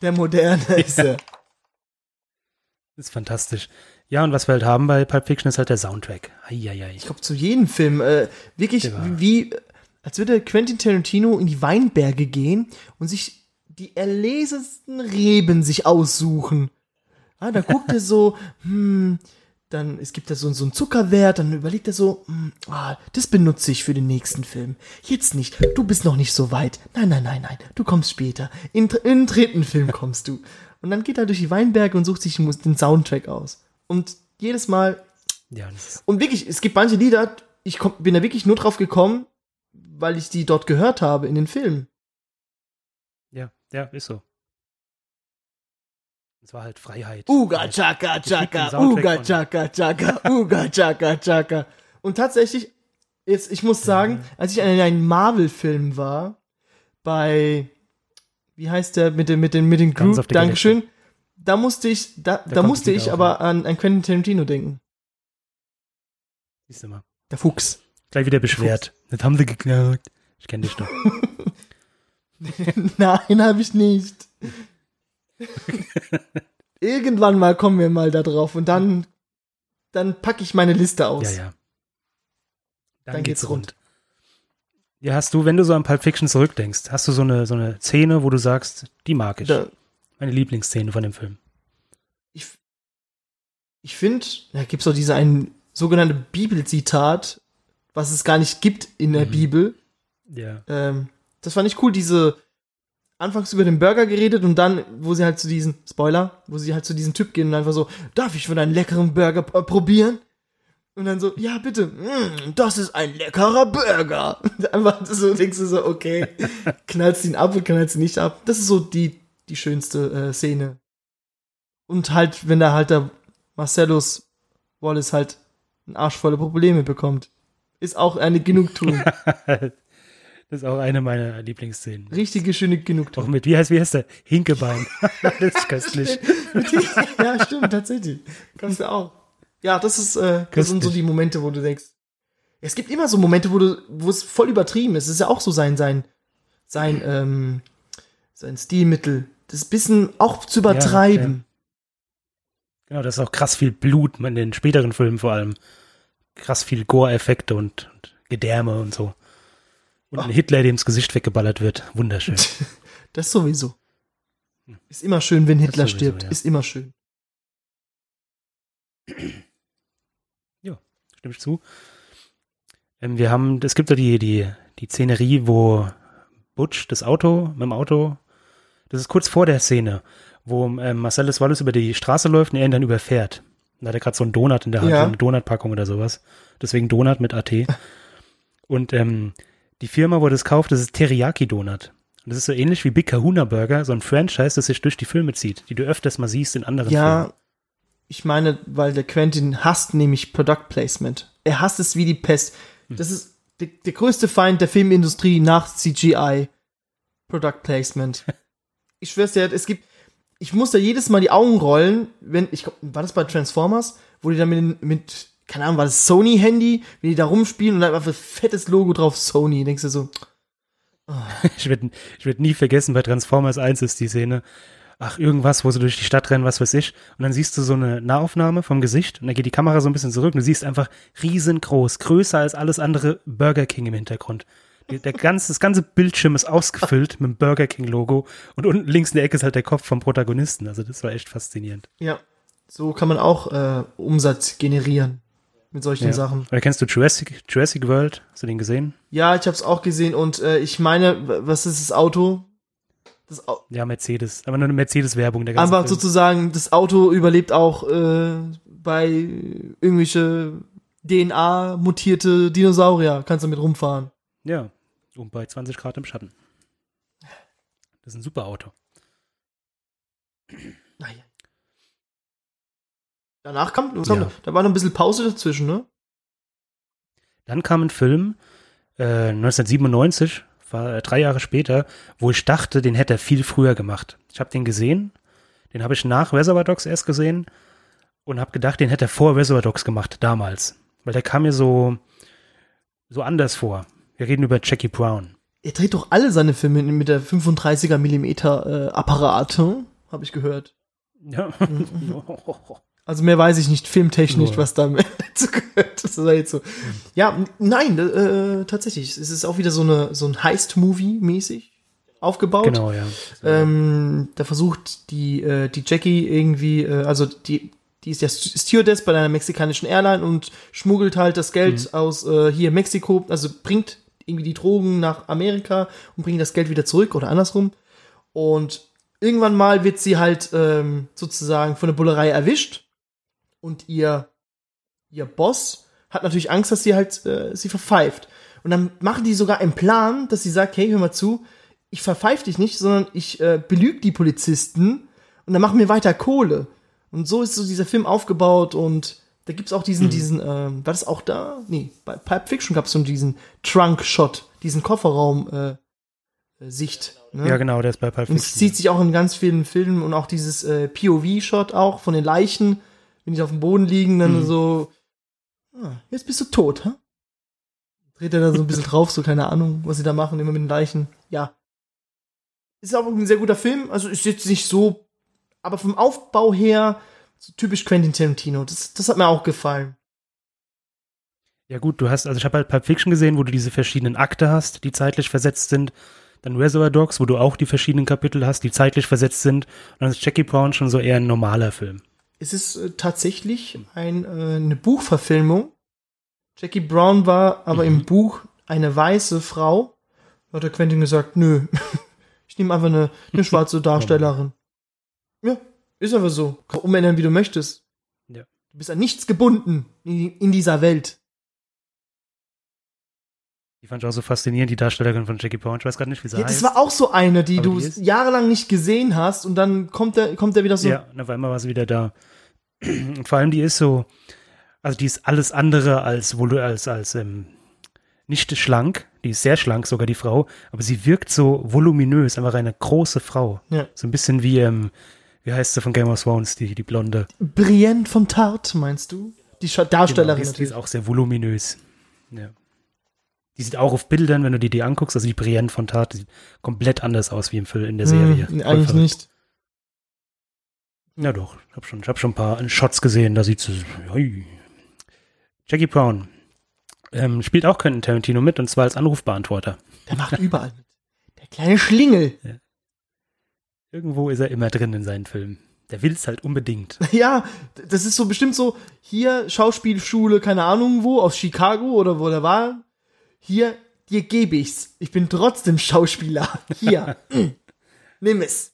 Der moderne ist er. Das ist fantastisch. Ja, und was wir halt haben bei Pulp Fiction ist halt der Soundtrack. Eieiei. Ich glaube, zu jedem Film. Äh, wirklich wie, als würde Quentin Tarantino in die Weinberge gehen und sich die erlesensten Reben sich aussuchen. Ah, da guckt er so, hm, dann, es gibt da so, so einen Zuckerwert, dann überlegt er so, hm, ah, das benutze ich für den nächsten Film. Jetzt nicht, du bist noch nicht so weit. Nein, nein, nein, nein, du kommst später. In, in den dritten Film kommst du. Und dann geht er durch die Weinberge und sucht sich den Soundtrack aus. Und jedes Mal Ja, und wirklich, es gibt manche Lieder, ich komm, bin da wirklich nur drauf gekommen, weil ich die dort gehört habe in den Filmen. ja, ja, ist so. Es war halt Freiheit. Uga chaka den chaka, uga chaka chaka, uga chaka chaka. Und tatsächlich, jetzt, ich muss sagen, als ich in einem Marvel-Film war, bei, wie heißt der, mit dem, mit dem, mit Guardians Group, Dankeschön, da musste ich, da, da kommt musste ich wieder aber an, an Quentin Tarantino denken. Siehst du mal. Der Fuchs. Gleich wieder beschwert. Das haben sie geklaut. Ich kenne dich doch. Nein, habe ich nicht. Irgendwann mal kommen wir mal da drauf und dann, dann packe ich meine Liste aus. Ja, ja. Dann, Dann geht's geht's rund. Ja, hast du, wenn du so an Pulp Fiction zurückdenkst, hast du so eine, so eine Szene, wo du sagst, die mag ich. Da, Meine Lieblingsszene von dem Film. ich ich finde, da gibt's doch diese ein sogenannte Bibelzitat, was es gar nicht gibt in der Mhm. Bibel. Ja. Ähm, das fand ich cool, diese anfangs über den Burger geredet und dann, wo sie halt zu diesen, Spoiler, wo sie halt zu diesem Typ gehen und einfach so, darf ich von einem leckeren Burger probieren? Und dann so, ja, bitte, mm, das ist ein leckerer Burger. Einfach so, denkst du so, okay, knallst ihn ab und knallst ihn nicht ab. Das ist so die, die schönste äh, Szene. Und halt, wenn da halt der Marcellus Wallace halt einen Arsch voller Probleme bekommt. Ist auch eine Genugtuung. Das ist auch eine meiner Lieblingsszenen. Richtige schöne Auch Genugtuung. mit, wie heißt, wie heißt der? Hinkebein. das ist köstlich. ja, stimmt, tatsächlich. Kannst du auch. Ja, das ist, äh, das sind so die Momente, wo du denkst. Es gibt immer so Momente, wo du, wo es voll übertrieben ist. Es ist ja auch so sein, sein, sein, ähm, sein Stilmittel. Das bisschen auch zu übertreiben. Genau, das ist auch krass viel Blut in den späteren Filmen vor allem. Krass viel Gore-Effekte und, und Gedärme und so. Und ein Hitler, dem ins Gesicht weggeballert wird. Wunderschön. Das sowieso. Ist immer schön, wenn Hitler sowieso, stirbt. ja. Ist immer schön. Stimme ich zu. Ähm, wir haben, es gibt ja die, die, die Szenerie, wo Butch das Auto, mit dem Auto, das ist kurz vor der Szene, wo ähm, Marcellus Wallace über die Straße läuft und er ihn dann überfährt. Da hat er gerade so einen Donut in der Hand, Ja. so eine Donutpackung oder sowas. Deswegen Donut mit AT. und ähm, die Firma, wo das kauft, das ist Teriyaki Donut. Und das ist so ähnlich wie Big Kahuna Burger, so ein Franchise, das sich durch die Filme zieht, die du öfters mal siehst in anderen Filmen. Ja, ich meine, weil der Quentin hasst nämlich Product Placement. Er hasst es wie die Pest. Hm. Das ist der, der größte Feind der Filmindustrie nach CGI. Product Placement. ich schwör's dir, es gibt, ich muss da jedes Mal die Augen rollen, wenn, ich war das bei Transformers, wo die dann mit, mit keine Ahnung, war das Sony-Handy, wenn die da rumspielen und dann einfach ein fettes Logo drauf Sony, denkst du so, Ich werde ich werd nie vergessen, bei Transformers 1 ist die Szene, ach, irgendwas, wo sie durch die Stadt rennen, was weiß ich. Und dann siehst du so eine Nahaufnahme vom Gesicht und dann geht die Kamera so ein bisschen zurück und du siehst einfach riesengroß, größer als alles andere Burger King im Hintergrund. Der ganze, das ganze Bildschirm ist ausgefüllt mit dem Burger King Logo und unten links in der Ecke ist halt der Kopf vom Protagonisten. Also das war echt faszinierend. ja, so kann man auch äh, Umsatz generieren mit solchen Ja. Sachen. Oder kennst du Jurassic, Jurassic World? Hast du den gesehen? Ja, ich habe es auch gesehen und äh, ich meine, was ist das Auto? Das Au Ja, Mercedes. Aber nur eine Mercedes-Werbung. einfach Film. sozusagen, das Auto überlebt auch äh, bei irgendwelche DNA-mutierte Dinosaurier. Kannst du mit rumfahren. Ja, und bei 20 Grad im Schatten. Das ist ein super Auto. Naja. Danach kam, Ja. wir- da war noch ein bisschen Pause dazwischen, ne? Dann kam ein Film, äh, 1997, war äh, drei Jahre später, wo ich dachte, den hätte er viel früher gemacht. Ich habe den gesehen, den habe ich nach Reservoir Dogs erst gesehen und habe gedacht, den hätte er vor Reservoir Dogs gemacht, damals. Weil der kam mir so, so anders vor. Wir reden über Jackie Brown. Er dreht doch alle seine Filme mit der 35er Millimeter äh, Apparat, hm? habe ich gehört. Ja. Also mehr weiß ich nicht filmtechnisch, was da dazu gehört. Das war jetzt so. Ja, nein, äh, tatsächlich. Es ist auch wieder so eine so ein Heist-Movie mäßig aufgebaut. genau, ja. Ähm, da versucht die äh, die Jackie irgendwie, äh, also die die ist ja St- Stewardess bei einer mexikanischen Airline und schmuggelt halt das Geld aus äh, hier Mexiko, also bringt irgendwie die Drogen nach Amerika und bringt das Geld wieder zurück oder andersrum. Und irgendwann mal wird sie halt ähm, sozusagen von der Bullerei erwischt und ihr ihr Boss hat natürlich Angst, dass sie halt äh, sie verpfeift. Und dann machen die sogar einen Plan, dass sie sagt, hey, hör mal zu, ich verpfeif dich nicht, sondern ich äh, belüge die Polizisten und dann machen wir weiter Kohle. Und so ist so dieser Film aufgebaut und da gibt's auch diesen, diesen, ähm, war das auch da? Nee, bei Pulp Fiction gab's so diesen Trunk-Shot, diesen Kofferraum-Sicht. ne? Ja, genau, der ist bei Pulp Und es Fiction. zieht sich auch in ganz vielen Filmen und auch dieses äh, POV-Shot auch von den Leichen, wenn die auf dem Boden liegen, dann Mhm. so, ah, jetzt bist du tot, hä? Dreht er da so ein bisschen drauf, so keine Ahnung, was sie da machen, immer mit den Leichen. Ja. Ist auch ein sehr guter Film, also ist jetzt nicht so, aber vom Aufbau her, so typisch Quentin Tarantino. Das, das hat mir auch gefallen. Ja gut, du hast, also ich habe halt Pulp Fiction gesehen, wo du diese verschiedenen Akte hast, die zeitlich versetzt sind. Dann Reservoir Dogs, wo du auch die verschiedenen Kapitel hast, die zeitlich versetzt sind. Und dann ist Jackie Brown schon so eher ein normaler Film. Es ist äh, tatsächlich ein, äh, eine Buchverfilmung. Jackie Brown war aber im Buch eine weiße Frau. Da hat der Quentin gesagt, nö, ich nehme einfach eine, eine schwarze Darstellerin. Ja, ist aber so. Kann umändern, wie du möchtest. Ja. Du bist an nichts gebunden in, in dieser Welt. Die fand ich auch so faszinierend, die Darstellerin von Jackie Brown. Ich weiß gerade nicht, wie sie Ja, das heißt. war auch so eine, die Aber du die jahrelang nicht gesehen hast und dann kommt der, kommt der wieder so. Ja, und auf einmal war sie wieder da. Und vor allem, die ist so, also die ist alles andere als, als, als, ähm, nicht schlank. Die ist sehr schlank, sogar die Frau. Aber sie wirkt so voluminös, einfach eine große Frau. Ja. So ein bisschen wie, ähm, wie heißt sie von Game of Thrones, die, die Blonde. Brienne von Tart, meinst du? Die Darstellerin Genau, die, ist, die ist auch sehr voluminös. Ja. Die sieht auch auf Bildern, wenn du dir die anguckst, also die Brienne von Tat, die sieht komplett anders aus wie im Film in der Serie. Hm, eigentlich verrückt. nicht. Ja doch, ich habe schon, ich hab schon ein paar Shots gesehen, da sieht sie, hui. Jackie Brown ähm, spielt auch Quentin Tarantino mit und zwar als Anrufbeantworter. Der macht überall mit. Der kleine Schlingel. Irgendwo ist er immer drin in seinen Filmen. Der will es halt unbedingt. Ja, das ist so bestimmt so, hier Schauspielschule, keine Ahnung wo, aus Chicago oder wo der war. Hier, dir gebe ich's. Ich bin trotzdem Schauspieler. Hier. mm. Nimm es.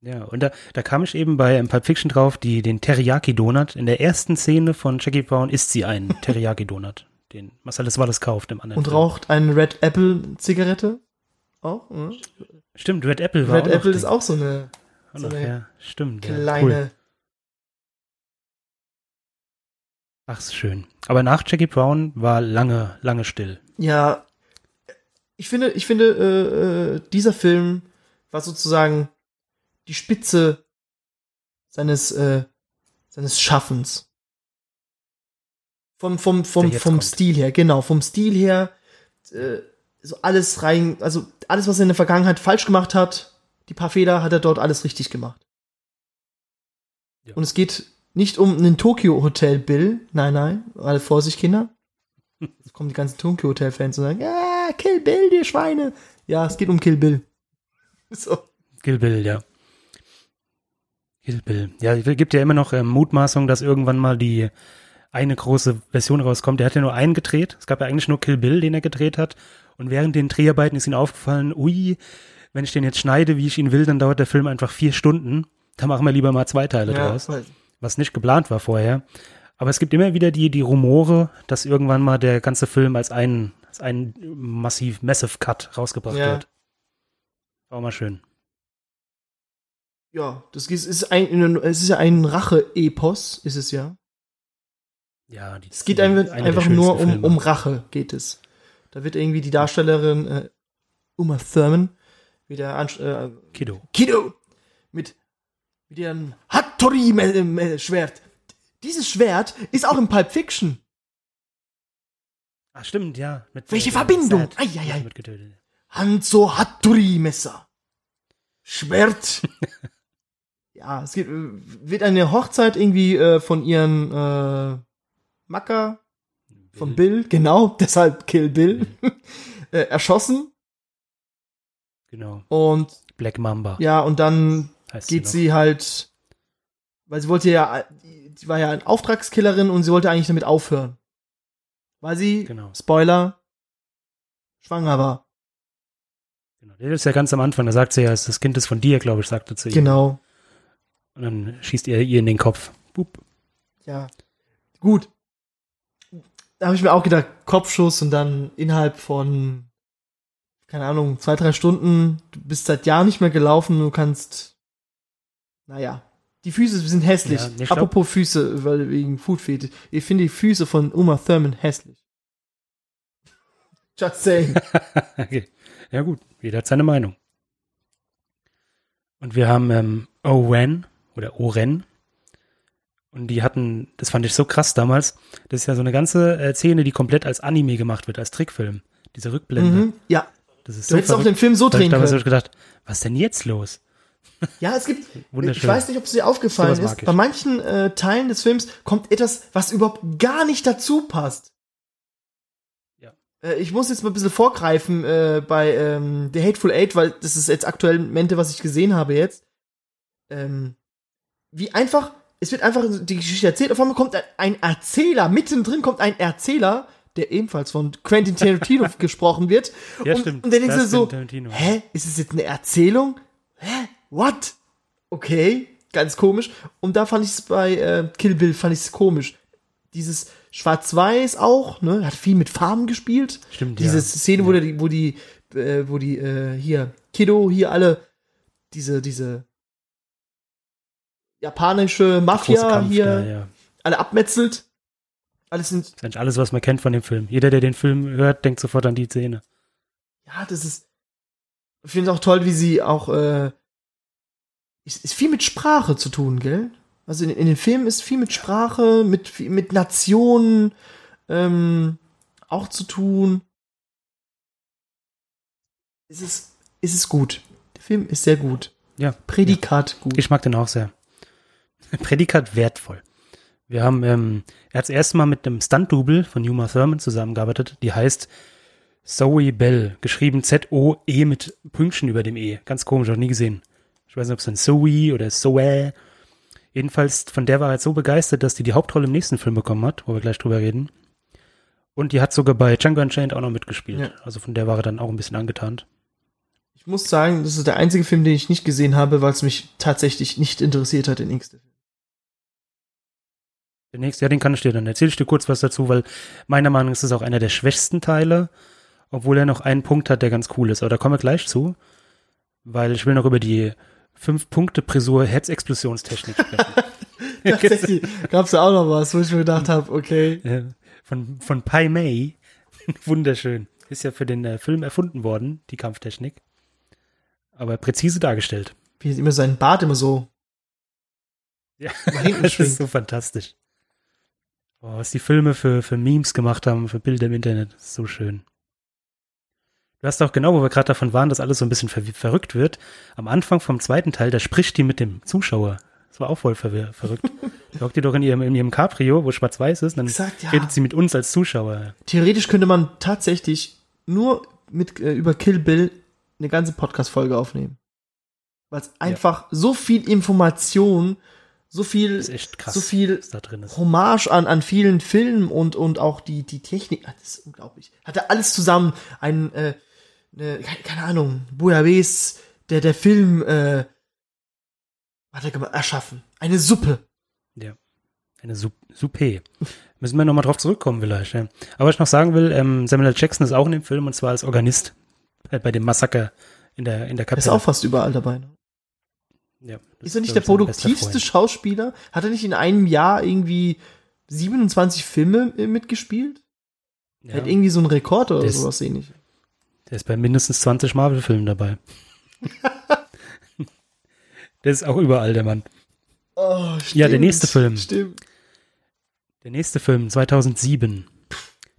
Ja, und da, da kam ich eben bei Pulp Fiction drauf, die, den Teriyaki-Donut. In der ersten Szene von Jackie Brown isst sie einen Teriyaki-Donut, den Marcellus Wallace kauft im anderen Und Film. raucht eine Red Apple Zigarette. Auch. ne? Stimmt, Red Apple war Red auch Apple ist auch so eine Auch so noch, eine ja, stimmt. Ja, cool. kleine. Ach, ist schön. Aber nach Jackie Brown war lange, lange still. Ja, ich finde, ich finde, äh, äh, dieser Film war sozusagen die Spitze seines, äh, seines Schaffens. Vom, vom, vom, vom kommt. Stil her, genau, vom Stil her, äh, so alles rein, also alles, was er in der Vergangenheit falsch gemacht hat, die paar Fehler hat er dort alles richtig gemacht. Ja. Und es geht nicht um einen Tokyo Hotel Bill, nein, nein, alle Vorsicht, Kinder. Jetzt kommen die ganzen Tokyo Hotel Fans und sagen, ja, Kill Bill, die Schweine. Ja, es geht um Kill Bill. So. Kill Bill, ja. Kill Bill. Ja, es gibt ja immer noch ähm, Mutmaßung, dass irgendwann mal die eine große Version rauskommt. Der hat ja nur einen gedreht. Es gab ja eigentlich nur Kill Bill, den er gedreht hat. Und während den Dreharbeiten ist ihm aufgefallen, ui, wenn ich den jetzt schneide, wie ich ihn will, dann dauert der Film einfach vier Stunden. Da machen wir lieber mal zwei Teile Ja, draus. weil- was nicht geplant war vorher. Aber es gibt immer wieder die, die Rumore, dass irgendwann mal der ganze Film als ein, als ein massiv, massive Cut rausgebracht Ja. wird. War auch mal schön. Ja, das ist, ein, es ist ja ein Rache-Epos, ist es ja. Ja, die, Es geht die- einfach, nur um, Filme. um Rache, geht es. Da wird irgendwie die Darstellerin äh, Uma Thurman wieder an, äh, Kiddo. Kido mit, mit ihrem Hattori-Schwert. Dieses Schwert ist auch in Pulp Fiction. Ach, stimmt, ja. Mit, Welche äh, Verbindung? Ei, ei, ei. Wird getötet. Hanzo Hattori-Messer. Schwert. ja, es geht, äh, wird eine Hochzeit irgendwie äh, von ihren äh, Macker, von Bill, genau, deshalb Kill Bill, äh, erschossen. Genau. Und Black Mamba ja, und dann heißt geht noch. sie halt, weil sie wollte ja, sie war ja eine Auftragskillerin und sie wollte eigentlich damit aufhören. Weil sie, Genau. Spoiler, schwanger war. Genau. Das ist ja ganz am Anfang, da sagt sie ja, das Kind ist von dir, glaube ich, sagte zu ihr. Genau. Und dann schießt ihr ihr in den Kopf. Bup. Ja. Gut. Da habe ich mir auch gedacht, Kopfschuss und dann innerhalb von, keine Ahnung, zwei, drei Stunden, du bist seit Jahren nicht mehr gelaufen, du kannst, naja, die Füße sind hässlich. Ja, Apropos Füße, weil wegen Food Fetish. Ich finde die Füße von Uma Thurman hässlich. Just saying. okay. Ja gut, jeder hat seine Meinung. Und wir haben ähm, Owen oder Oren. Und die hatten, das fand ich so krass damals, das ist ja so eine ganze äh, Szene, die komplett als Anime gemacht wird, als Trickfilm. Diese Rückblende. mhm. Ja, Das ist du hättest auch den Film so Da ich drehen damals so können. gedacht, was ist denn jetzt los? Ja, es gibt, Wunderschön. ich weiß nicht, ob es dir aufgefallen ist, ich. bei manchen äh, Teilen des Films kommt etwas, was überhaupt gar nicht dazu passt. Ja. Äh, ich muss jetzt mal ein bisschen vorgreifen äh, bei ähm, The Hateful Eight, weil das ist jetzt aktuell Mente, was ich gesehen habe jetzt. Ähm, wie einfach, es wird einfach die Geschichte erzählt, auf einmal kommt ein Erzähler, mittendrin kommt ein Erzähler, der ebenfalls von Quentin Tarantino gesprochen wird. Ja, und, stimmt. Und der denkt so, Tarantino. hä, ist es jetzt eine Erzählung? Hä, what? Okay, ganz komisch. Und da fand ich es bei äh, Kill Bill, fand ich es komisch. Dieses Schwarz-Weiß auch, ne, hat viel mit Farben gespielt. Stimmt, Diese ja. Szene, wo die, wo die, äh, wo die, äh, hier, Kiddo, hier alle, diese, diese japanische Mafia hier, da, ja. alle abmetzelt. Alles sind Das ist eigentlich alles, was man kennt von dem Film. Jeder, der den Film hört, denkt sofort an die Szene. ja, das ist. Ich finde es auch toll, wie sie auch. Äh, ist, ist viel mit Sprache zu tun, gell? Also in, in den Filmen ist viel mit Sprache, mit, mit Nationen ähm, auch zu tun. Es ist, es ist gut. Der Film ist sehr gut. Ja. Prädikat gut. Ich mag den auch sehr. Prädikat wertvoll. Wir haben, ähm, er hat das erste Mal mit einem Stunt-Double von Uma Thurman zusammengearbeitet, die heißt Zoe Bell, geschrieben Z-O-E mit Pünktchen über dem E. Ganz komisch, auch nie gesehen. Ich weiß nicht, ob es dann Zoe oder Zoe. Jedenfalls, von der war er jetzt so begeistert, dass die die Hauptrolle im nächsten Film bekommen hat, wo wir gleich drüber reden. Und die hat sogar bei Django Unchained auch noch mitgespielt. Ja. Also von der war er dann auch ein bisschen angetan. Ich muss sagen, das ist der einzige Film, den ich nicht gesehen habe, weil es mich tatsächlich nicht interessiert hat, den nächsten Film. Der nächste, ja, den kann ich dir dann erzähl ich dir kurz was dazu, weil meiner Meinung nach ist es auch einer der schwächsten Teile, obwohl er noch einen Punkt hat, der ganz cool ist. Aber da kommen wir gleich zu, weil ich will noch über die fünf Punkte Prisur Herzexplosionstechnik sprechen. Tatsächlich gab's da auch noch was, wo ich mir gedacht habe, okay. Ja, von von Pai Mei, wunderschön, ist ja für den äh, Film erfunden worden, die Kampftechnik, aber präzise dargestellt. Wie immer sein Bart immer so Ja, das ist so fantastisch. Boah, was die Filme für, für Memes gemacht haben, für Bilder im Internet, ist so schön. Du hast auch genau, wo wir gerade davon waren, dass alles so ein bisschen ver verrückt wird. Am Anfang vom zweiten Teil, da spricht die mit dem Zuschauer. Das war auch voll verwirr verrückt. Da hockt die doch in ihrem, in ihrem Cabrio, wo schwarz-weiß ist, dann Exakt, ja. redet sie mit uns als Zuschauer. Theoretisch könnte man tatsächlich nur mit äh, über Kill Bill eine ganze Podcast-Folge aufnehmen. Weil es einfach so viel Information, so viel, krass, so viel. Hommage an, an vielen Filmen und, und auch die, die Technik, ah, das ist unglaublich. Hat er alles zusammen, ein, äh, ne, keine, Ahnung, Bouillabaisse, der, der Film, äh, hat er gemacht, erschaffen. Eine Suppe. Ja. Eine Sup Soupe. Müssen wir nochmal drauf zurückkommen vielleicht. Ja. Aber was ich noch sagen will, ähm, Samuel L. Jackson ist auch in dem Film und zwar als Organist bei, bei dem Massaker in der, in der Er ist Kapelle. auch fast überall dabei. Ne? Ja, Ist er nicht der produktivste. Schauspieler? Hat er nicht in einem Jahr irgendwie 27 Filme äh, mitgespielt? Ja, Er hat irgendwie so einen Rekord oder Der sowas ähnlich. der ist bei mindestens 20 Marvel-Filmen dabei. der ist auch überall, der Mann. Oh, Ja, der nächste Film. Stimmt. Der nächste Film, 2007.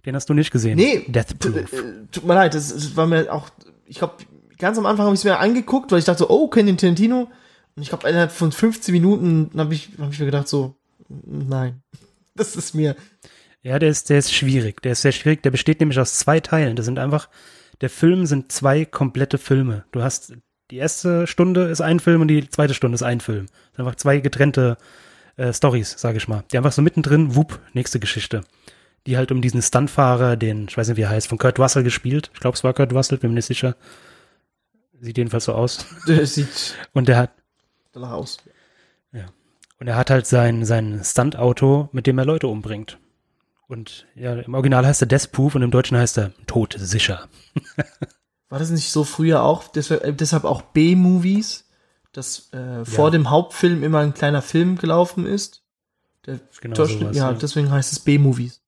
Den hast du nicht gesehen. Nee, Death Tut, Proof. äh, tut mir leid, das, das war mir auch, ich glaube, ganz am Anfang habe ich es mir angeguckt, weil ich dachte, oh, Quentin Tarantino. Und ich glaube, innerhalb von 15 Minuten habe ich, hab ich mir gedacht, so, nein, das ist mir. Ja, der ist, der ist schwierig. Der ist sehr schwierig. Der besteht nämlich aus zwei Teilen. Das sind einfach, der Film sind zwei komplette Filme. Du hast, die erste Stunde ist ein Film und die zweite Stunde ist ein Film. Das sind einfach zwei getrennte äh, Stories, sage ich mal. Die einfach so mittendrin, wupp, nächste Geschichte. Die halt um diesen Stuntfahrer, den, ich weiß nicht, wie er heißt, von Kurt Russell gespielt. Ich glaube, es war Kurt Russell, bin mir nicht sicher. Sieht jedenfalls so aus. Das sieht Und der hat, danach aus. Und er hat halt sein, sein Stuntauto, mit dem er Leute umbringt. Und ja, im Original heißt er Death Proof und im Deutschen heißt er Tod sicher. War das nicht so früher auch, deshalb, äh, deshalb auch B-Movies, dass äh, vor dem Hauptfilm immer ein kleiner Film gelaufen ist? Der Genau sowas, ja, ja. deswegen heißt es B-Movies.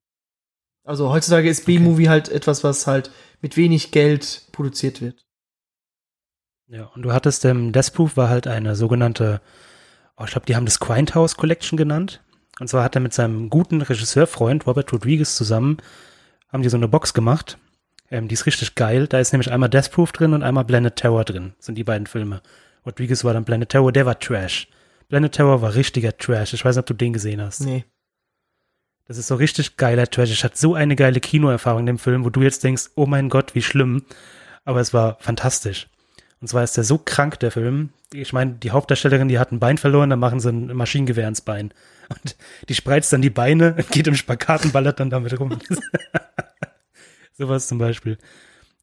Also heutzutage ist B-Movie halt etwas, was halt mit wenig Geld produziert wird. Ja, und du hattest, ähm, Death Proof war halt eine sogenannte, oh, ich glaube, die haben das Grindhouse Collection genannt. Und zwar hat er mit seinem guten Regisseurfreund Robert Rodriguez zusammen, haben die so eine Box gemacht. Ähm, die ist richtig geil. Da ist nämlich einmal Death Proof drin und einmal Blended Terror drin. Das sind die beiden Filme. Rodriguez war dann Blended Terror, der war Trash. Blended Terror war richtiger Trash. Ich weiß nicht, ob du den gesehen hast. Nee. Das ist so richtig geiler Trash. Ich hatte so eine geile Kinoerfahrung in dem Film, wo du jetzt denkst, oh mein Gott, wie schlimm. Aber es war fantastisch. Und zwar ist der so krank, der Film. Ich meine, die Hauptdarstellerin, die hat ein Bein verloren, dann machen sie ein Maschinengewehr ins Bein. Und die spreizt dann die Beine, geht im Spagat und ballert dann damit rum. Sowas zum Beispiel.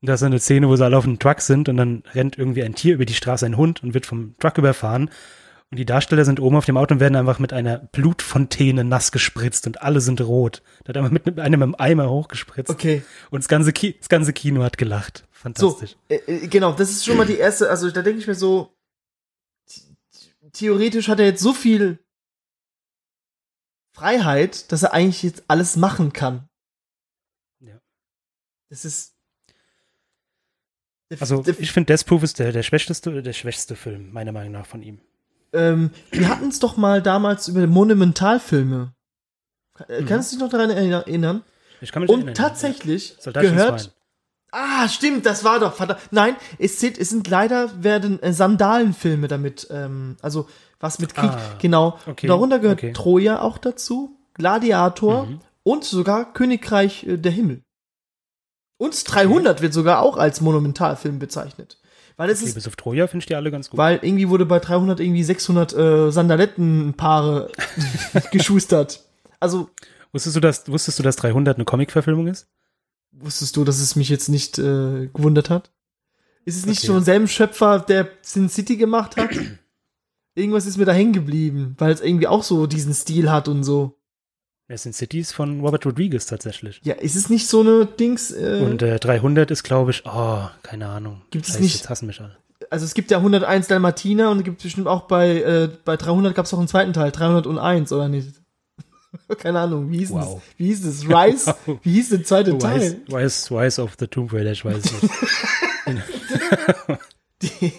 Und da ist eine Szene, wo sie alle auf einem Truck sind und dann rennt irgendwie ein Tier über die Straße, ein Hund, und wird vom Truck überfahren. Und die Darsteller sind oben auf dem Auto und werden einfach mit einer Blutfontäne nass gespritzt und alle sind rot. Da hat einfach mit einem im Eimer hochgespritzt. Okay. Und das ganze, Ki das ganze Kino hat gelacht. So, Fantastisch. äh, äh, genau, das ist schon mal die erste, also da denke ich mir so, th- theoretisch hat er jetzt so viel Freiheit, dass er eigentlich jetzt alles machen kann. Ja. Das ist. Also ich finde Death Proof ist der, der schwächste, der schwächste Film, meiner Meinung nach, von ihm. ähm, wir hatten es doch mal damals über Monumentalfilme. Äh, Mhm. Kannst du dich noch daran erinner- erinnern? Ich kann mich Und erinnern, tatsächlich ja. Gehört. Ah, stimmt, das war doch. Verdammt. Nein, es sind, es sind leider werden äh, Sandalenfilme damit, ähm, also was mit Krieg, Ah, genau. okay, Darunter gehört okay. Troja auch dazu, Gladiator Mhm. und sogar Königreich äh, der Himmel. Und 300 wird sogar auch als Monumentalfilm bezeichnet. Weil es Okay, ist, bis auf Troja finde ich die alle ganz gut. weil irgendwie wurde bei 300 irgendwie 600 äh, Sandalettenpaare geschustert. Also Wusstest du, dass, wusstest du, dass 300 eine Comic-Verfilmung ist? Wusstest du, dass es mich jetzt nicht äh, gewundert hat? Ist es nicht Okay. schon selben Schöpfer, der Sin City gemacht hat? Irgendwas ist mir da hängen geblieben, weil es irgendwie auch so diesen Stil hat und so. Das sind Cities von Robert Rodriguez tatsächlich. Ja, ist es nicht so eine Dings? Äh, Und äh, 300 ist, glaube ich, oh, keine Ahnung. Gibt es nicht- Jetzt hassen mich alle. also es gibt ja 101 Dalmatiner und es gibt bestimmt auch bei äh, bei 300 gab es auch einen zweiten Teil, 301 oder nicht? Keine Ahnung, wie hieß Wow. das? Wie hieß das? Rise? Wow. Wie hieß der zweite Rise, Teil? Rise, Rise of the Tomb Raider, ich weiß nicht. Die,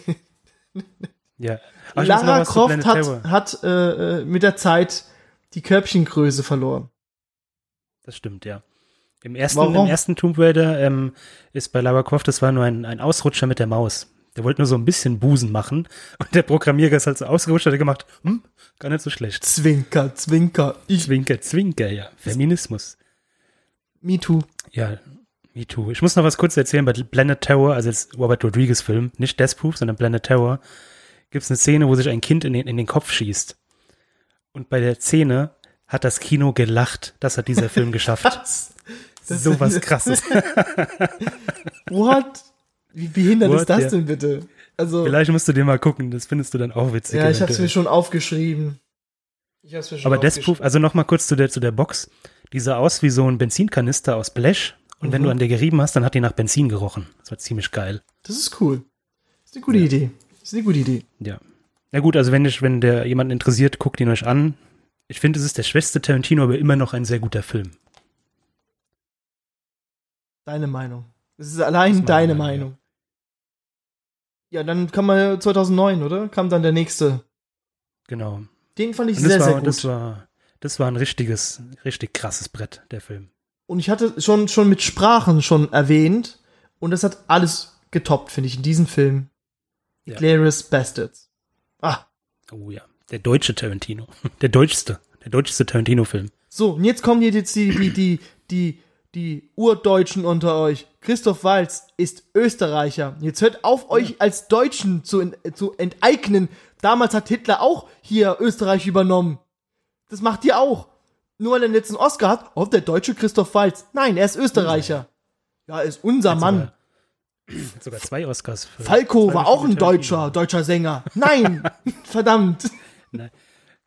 ja. Noch Lara Croft hat, hat äh, äh, mit der Zeit die Körbchengröße verloren. Das stimmt, ja. Im ersten, Warum? im ersten Tomb Raider ähm, ist bei Lara Croft, das war nur ein, ein Ausrutscher mit der Maus. Der wollte nur so ein bisschen Busen machen und der Programmierer ist halt so ausgerutscht, hat er gemacht, hm, gar nicht so schlecht. Zwinker, Zwinker. Ich, Zwinker, Zwinker, ja. Feminismus. me too. Ja, me too. Ich muss noch was kurz erzählen bei Planet Terror, also jetzt Robert Rodriguez Film, nicht Death Proof, sondern Planet Terror, gibt es eine Szene, wo sich ein Kind in den, in den Kopf schießt. Und bei der Szene hat das Kino gelacht, das hat dieser Film geschafft. Was? Das so was krasses. What? Wie behindert What? ist das Ja. denn bitte? Also, Vielleicht musst du dir mal gucken, das findest du dann auch witzig. ja, ich hab's mir schon aufgeschrieben. Ich hab's mir schon Aber Death aufgeschrieben. Proof, also nochmal kurz zu der, zu der Box. Die sah aus wie so ein Benzinkanister aus Blech. Und wenn Mhm. du an der gerieben hast, dann hat die nach Benzin gerochen. Das war ziemlich geil. Das ist cool. Ist eine gute Idee. Ist eine gute Idee. Ja. Na gut, also wenn ich, wenn der jemanden interessiert, guckt ihn euch an. Ich finde, es ist der schwächste Tarantino, aber immer noch ein sehr guter Film. Deine Meinung. Es ist allein Das ist deine Meinung, Meinung. Ja. dann kam mal 2009, oder? Kam dann der nächste. Genau. Den fand ich sehr, war, sehr gut. das war, das war ein richtiges, richtig krasses Brett, der Film. Und ich hatte schon, schon mit Sprachen schon erwähnt. Und das hat alles getoppt, finde ich, in diesem Film. Ja. Glorious Bastards. Ah, Oh ja. Der deutsche Tarantino. Der deutschste. Der deutschste Tarantino-Film. so, und jetzt kommen jetzt die, die, die, die, die Urdeutschen unter euch. Christoph Walz ist Österreicher. Jetzt hört auf, euch als Deutschen zu, zu enteignen. Damals hat Hitler auch hier Österreich übernommen. Das macht ihr auch. Nur weil er den letzten Oscar hat, oh, der deutsche Christoph Walz. Nein, er ist Österreicher. Ja, er ist unser Hat Mann. Sogar, hat sogar zwei Oscars. Für Falco war auch ein deutscher, deutscher Sänger. Nein, verdammt.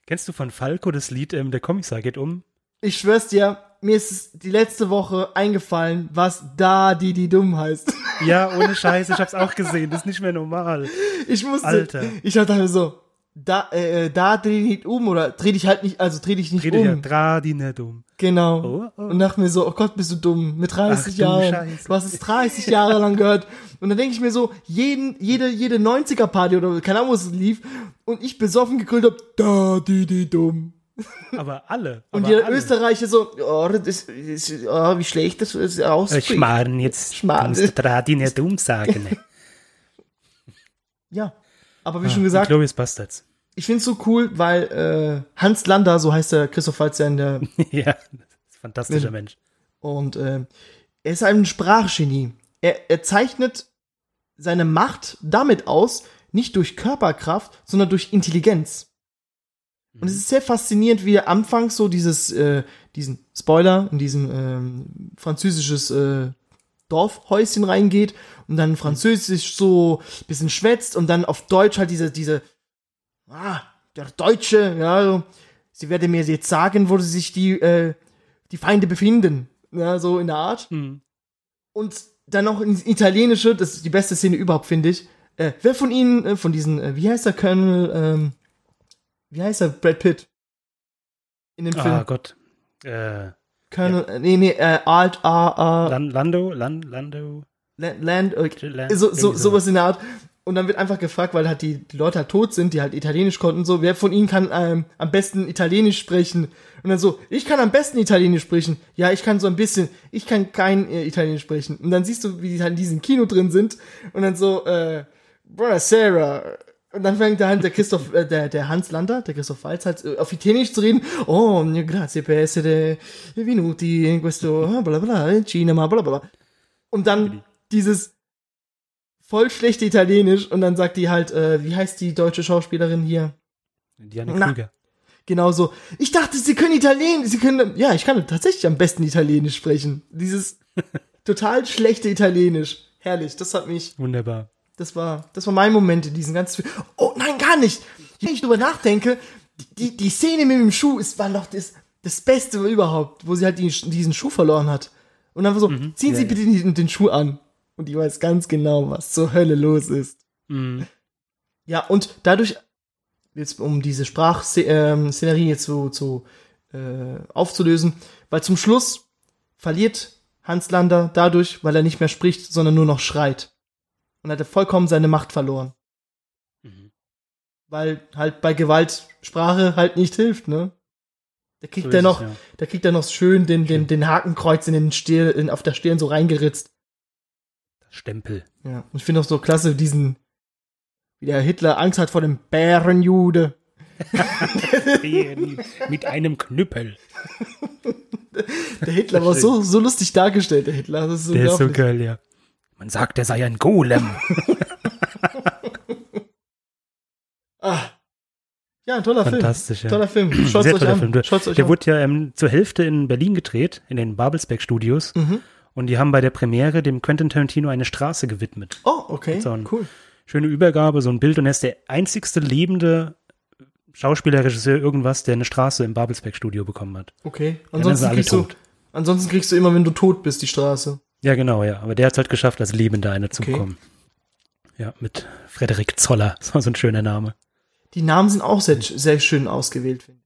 Kennst du von Falco das Lied, ähm, der Kommissar geht um? Ich schwör's dir, mir ist die letzte Woche eingefallen, was da die die dumm heißt. Ja, ohne Scheiß, ich hab's auch gesehen. Das ist nicht mehr normal. Ich musste, Alter. ich dachte mir so, da, äh, da dreh dich nicht um oder dreh dich halt nicht, also dreh dich nicht Rede um. ja, dra die nicht um. Genau. Oh, oh. Und dachte mir so, oh Gott, bist du dumm. Mit 30 Ach Jahren. Scheiße. Du hast es 30 Jahre lang gehört. Und dann denke ich mir so, jeden, jede, jede 90er-Party oder keine Ahnung, wo es lief. Und ich besoffen gegrüllt hab, da die die dumm. Aber alle. Und aber die alle. Österreicher so, oh, das ist, oh, wie schlecht das ist aus. Äh, Schmarrn, jetzt Schmarrn. kannst du dra die nicht um sagen. Ne? Ja. Aber wie schon gesagt, Glorious Bastards. ich find's so cool, weil äh, Hans Lander, so heißt der Christoph Waltz ja in der ja, das fantastischer. Mensch. Und äh, er ist ein Sprachgenie. Er, er zeichnet seine Macht damit aus, nicht durch Körperkraft, sondern durch Intelligenz. Und es ist sehr faszinierend, wie er anfangs so dieses, äh, diesen Spoiler in diesem ähm, französisches äh, Dorfhäuschen reingeht und dann französisch so bisschen schwätzt und dann auf Deutsch halt diese, diese, ah, der Deutsche, ja, so, sie werde mir jetzt sagen, wo sich die, äh, die Feinde befinden. Ja, so in der Art. Mhm. Und dann noch ins Italienische, das ist die beste Szene überhaupt, finde ich. Äh, wer von Ihnen, äh, von diesen, äh, wie heißt der Colonel, ähm, wie heißt er, Brad Pitt? In dem Ah Film. Gott. Äh, Colonel, äh, nee, nee, äh, Alt, A, A, Lan Lando, Lan Lando. Land, Land äh, Land- so, so, sowas in der Art. Und dann wird einfach gefragt, weil halt die, die Leute halt tot sind, die halt Italienisch konnten, so, wer von ihnen kann ähm, am besten Italienisch sprechen? Und dann so, ich kann am besten Italienisch sprechen. Ja, ich kann so ein bisschen, ich kann kein äh, Italienisch sprechen. Und dann siehst du, wie die halt in diesem Kino drin sind und dann so, äh, Brother Sarah. Und dann fängt da halt der Christoph, äh, der, der Hans Lander, der Christoph Waltz halt äh, auf Italienisch zu reden. Oh, grazie per essere venuti in questo, bla bla, cinema, bla bla. Und dann dieses voll schlechte Italienisch und dann sagt die halt, äh, wie heißt die deutsche Schauspielerin hier? Diane. Krüger. Genauso. Ich dachte, sie können Italienisch, sie können, ja, ich kann tatsächlich am besten Italienisch sprechen. Dieses total schlechte Italienisch. Herrlich, das hat mich, Wunderbar. Das war, das war mein Moment in diesem ganzen Film. Oh, nein, gar nicht. Wenn ich drüber nachdenke, die, die Szene mit dem Schuh ist, war noch das, das Beste überhaupt, wo sie halt die, diesen Schuh verloren hat. Und dann war so, ziehen ja, Sie ja. bitte den, den Schuh an. Und die weiß ganz genau, was zur Hölle los ist. Mhm. Ja, und dadurch, jetzt um diese Sprachszenerie jetzt so zu äh, aufzulösen, weil zum Schluss verliert Hans Lander dadurch, weil er nicht mehr spricht, sondern nur noch schreit. Und hat er vollkommen seine Macht verloren. Mhm. Weil halt bei Gewalt Sprache halt nicht hilft, ne? Da kriegt So er noch, es, ja. da kriegt er noch schön den, den, den Hakenkreuz in den Stirn, in, auf der Stirn so reingeritzt. Stempel. Ja, und ich finde auch so klasse diesen, wie der Hitler Angst hat vor dem Bärenjude. Mit einem Knüppel. Der Hitler war so, so lustig dargestellt, der Hitler. Das ist Der ist so geil, ja. Man sagt, er sei ein Golem. Ah. Ja, ein toller Fantastisch, Film. ja. Toller Film. Schaut's Sehr euch toller an. Film. Der, Schaut's euch der an. wurde ja ähm, zur Hälfte in Berlin gedreht, in den Babelsberg Studios. Mhm. Und die haben bei der Premiere dem Quentin Tarantino eine Straße gewidmet. Oh, okay. So Cool. Schöne Übergabe, so ein Bild. Und er ist der einzigste lebende Schauspieler, Regisseur, irgendwas, der eine Straße im Babelsberg Studio bekommen hat. Okay. Ansonsten kriegst, du, ansonsten kriegst du immer, wenn du tot bist, die Straße. Ja, genau, ja. Aber der hat es halt geschafft, als Lebender eine zu Okay. bekommen. Ja, mit Frederik Zoller. Das war so ein schöner Name. Die Namen sind auch sehr, sehr schön ausgewählt, finde ich.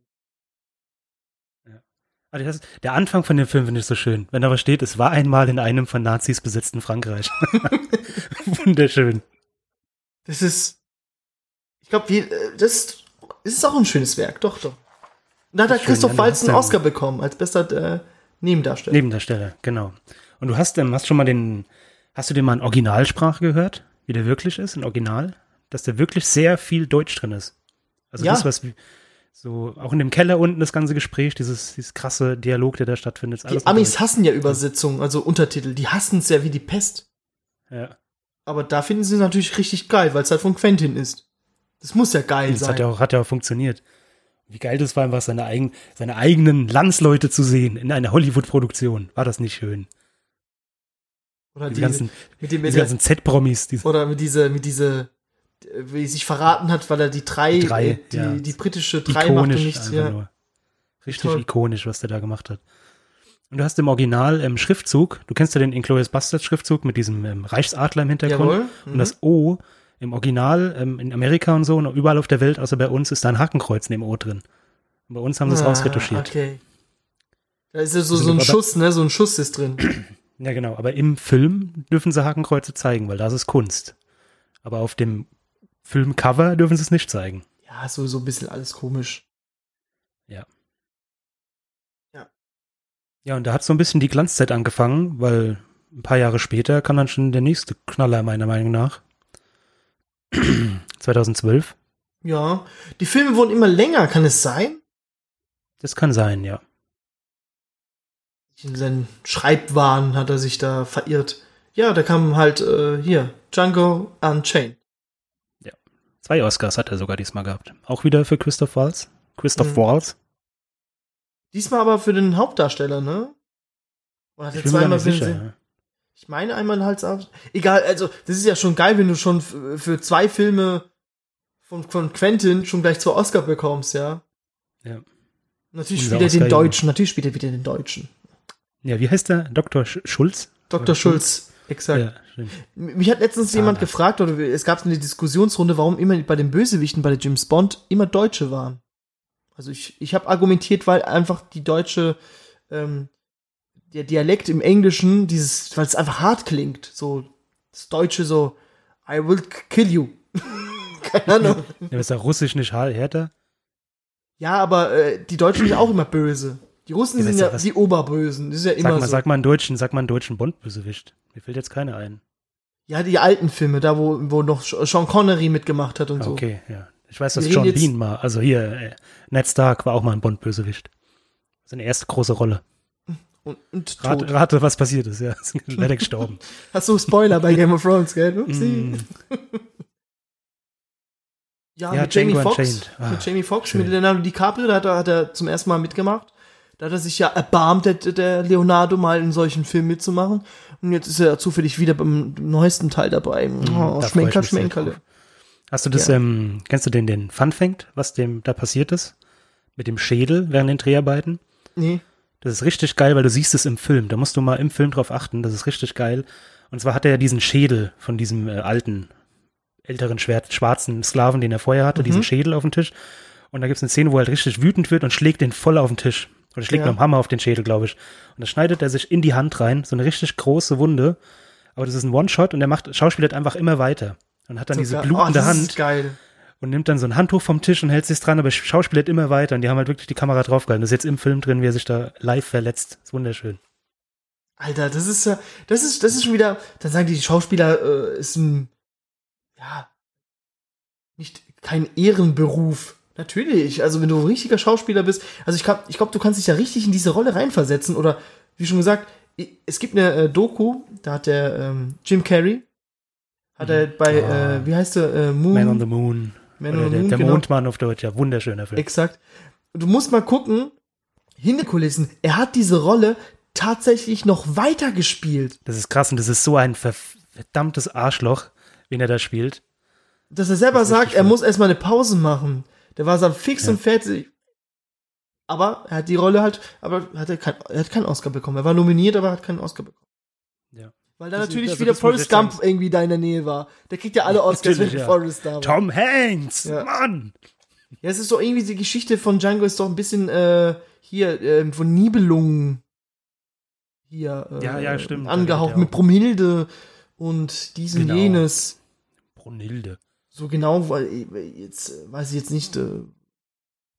Also das, der Anfang von dem Film finde ich so schön. Wenn da was steht, es war einmal in einem von Nazis besetzten Frankreich. Wunderschön. Das ist, ich glaube, das ist auch ein schönes Werk, doch, doch. Da hat Christoph Waltz einen Oscar bekommen als bester äh, Nebendarsteller. Nebendarsteller, genau. Und du hast, hast schon mal den, hast du den mal in Originalsprache gehört, wie der wirklich ist, in Original? Dass da wirklich sehr viel Deutsch drin ist. Also Ja. das, was so, auch in dem Keller unten das ganze Gespräch, dieses, dieses krasse Dialog, der da stattfindet, Die Amis Deutsch. hassen ja Übersetzungen, also Untertitel. Die hassen es ja wie die Pest. Ja. Aber da finden sie natürlich richtig geil, weil es halt von Quentin ist. Das muss ja geil Das sein. hat ja auch, hat ja auch funktioniert. Wie geil das war, einfach seine, eigen, seine eigenen Landsleute zu sehen in einer Hollywood-Produktion. War das nicht schön? Oder Die ganzen, mit dem, mit der, ganzen Z-Promis, oder mit diese, mit diese, wie sich verraten hat, weil er die drei, Die drei, äh, die, ja. die britische drei macht und ikonisch nichts, nur. Richtig Toll. ikonisch, was der da gemacht hat. Und du hast im Original im Schriftzug, du kennst ja den Inglourious Bastards Schriftzug mit diesem ähm, Reichsadler im Hintergrund. Jawohl. Mhm. Und das O im Original ähm, in Amerika und so und überall auf der Welt, außer bei uns, ist da ein Hakenkreuz neben O drin. Und bei uns haben sie es Ah, rausretuschiert. Okay. Da ist ja so, so ein Schuss, ne? So ein Schuss ist drin. Ja, genau. Aber im Film dürfen sie Hakenkreuze zeigen, weil das ist Kunst. Aber auf dem Filmcover dürfen sie es nicht zeigen. Ja, so, so ein bisschen alles komisch. Ja, und da hat so ein bisschen die Glanzzeit angefangen, weil ein paar Jahre später kam dann schon der nächste Knaller, meiner Meinung nach. 2012. Ja. Die Filme wurden immer länger, kann es sein? Das kann sein, ja. In seinen Schreibwahn hat er sich da verirrt. Ja, da kam halt äh, hier Django Unchained. Zwei Oscars hat er sogar diesmal gehabt. Auch wieder für Christoph Waltz. Christoph Mhm. Waltz. Diesmal aber für den Hauptdarsteller, ne? Oder hat Ich er zweimal für sicher. Ja. Ich meine einmal halt auch. Egal, also das ist ja schon geil, wenn du schon für zwei Filme von, von Quentin schon gleich zwei Oscar bekommst, ja. Ja. Natürlich Unser spielt er den. Deutschen, natürlich spielt er wieder den Deutschen. Ja, wie heißt der? Dr. Sch Schulz? Dr. Oder Schulz, exakt. Ja, stimmt. Mich hat letztens Zahnarzt. jemand gefragt, oder es gab eine Diskussionsrunde, warum immer bei den Bösewichten bei der James Bond immer Deutsche waren. Also ich, ich habe argumentiert, weil einfach die deutsche, ähm, der Dialekt im Englischen, dieses, weil es einfach hart klingt, so das Deutsche so, I will kill you. Keine Ahnung. Ja, ist ja russisch nicht härter? Ja, aber äh, die Deutschen sind ja auch immer böse. Die Russen Ja, sind ja was? die Oberbösen. Das ist ja Sag immer mal, so. sag mal einen deutschen, sag mal einen deutschen Bond-Bösewicht. Mir fällt jetzt keiner ein. Ja, die alten Filme, da wo, wo noch Sean Connery mitgemacht hat und Ah, so. Okay, ja. Ich weiß, dass John Bean mal, also hier, äh, Ned Stark war auch mal ein Bond-Bösewicht. Seine erste große Rolle. Und, und tot. Rate, rate, was passiert ist, ja. Ist leider gestorben. Hast du Spoiler bei Game of Thrones, gell? Upsi. Mm, Ja, Ja, mit Jamie Foxx. Ah, mit Jamie Foxx, mit Leonardo DiCaprio, da hat er, hat er zum ersten Mal mitgemacht. Da hat er sich ja erbarmt, der, der Leonardo mal in solchen Filmen mitzumachen. Und jetzt ist er zufällig wieder beim neuesten Teil dabei. Oh, da Schmenker, Schmenkerle. Hast du das, Ja. ähm, kennst du den, den Fun Fact, was dem da passiert ist? Mit dem Schädel während den Dreharbeiten? Nee. Das ist richtig geil, weil du siehst es im Film. Da musst du mal im Film drauf achten. Das ist richtig geil. Und zwar hat er ja diesen Schädel von diesem äh, alten, älteren, schwer, schwarzen Sklaven, den er vorher hatte, Mhm. diesen Schädel auf dem Tisch. Und da gibt es eine Szene, wo er halt richtig wütend wird und schlägt den voll auf den Tisch. Oder schlägt Ja. mit dem Hammer auf den Schädel, glaube ich. Und da schneidet er sich in die Hand rein, so eine richtig große Wunde. Aber das ist ein One-Shot und der macht, schauspielert einfach immer weiter. Und hat dann So diese blutende oh, Hand und nimmt dann so ein Handtuch vom Tisch und hält sich dran, aber schauspielert immer weiter. Und die haben halt wirklich die Kamera draufgehalten. Das ist jetzt im Film drin, wie er sich da live verletzt. Das ist wunderschön. Alter, das ist ja, das ist, das ist schon wieder, dann sagen die, die Schauspieler äh, ist ein, ja, nicht kein Ehrenberuf. Natürlich, also wenn du ein richtiger Schauspieler bist, also ich glaube, ich glaub, du kannst dich ja richtig in diese Rolle reinversetzen oder wie schon gesagt, es gibt eine äh, Doku, da hat der ähm, Jim Carrey, hat er bei, Ah. äh, wie heißt der, äh, Moon, Man on the Moon. Man on the der, Moon, der genau. Mondmann auf Deutsch. Ja, wunderschöner Film. Exakt. Du musst mal gucken, hinter Kulissen, er hat diese Rolle tatsächlich noch weiter gespielt. Das ist krass und das ist so ein ver verdammtes Arschloch, wen er da spielt. dass er selber Das sagt, er muss erstmal eine Pause machen. Der war dann fix Ja. und fertig. Aber er hat die Rolle halt, aber hat er, kein, er hat keinen Oscar bekommen. Er war nominiert, aber hat keinen Oscar bekommen. Ja. Weil da Das- natürlich also wieder Forrest Gump irgendwie da in der Nähe war. Der kriegt ja alle Oscars, wenn ja. Forrest da war. Tom Hanks, Ja. Mann! Ja, es ist doch irgendwie die Geschichte von Django ist doch ein bisschen äh, hier äh, von Nibelungen hier äh, Ja, ja, stimmt. Angehaucht mit auch. Bromhilde und dies und Genau. jenes. Brunhilde. So genau, weil äh, jetzt äh, weiß ich jetzt nicht. Äh,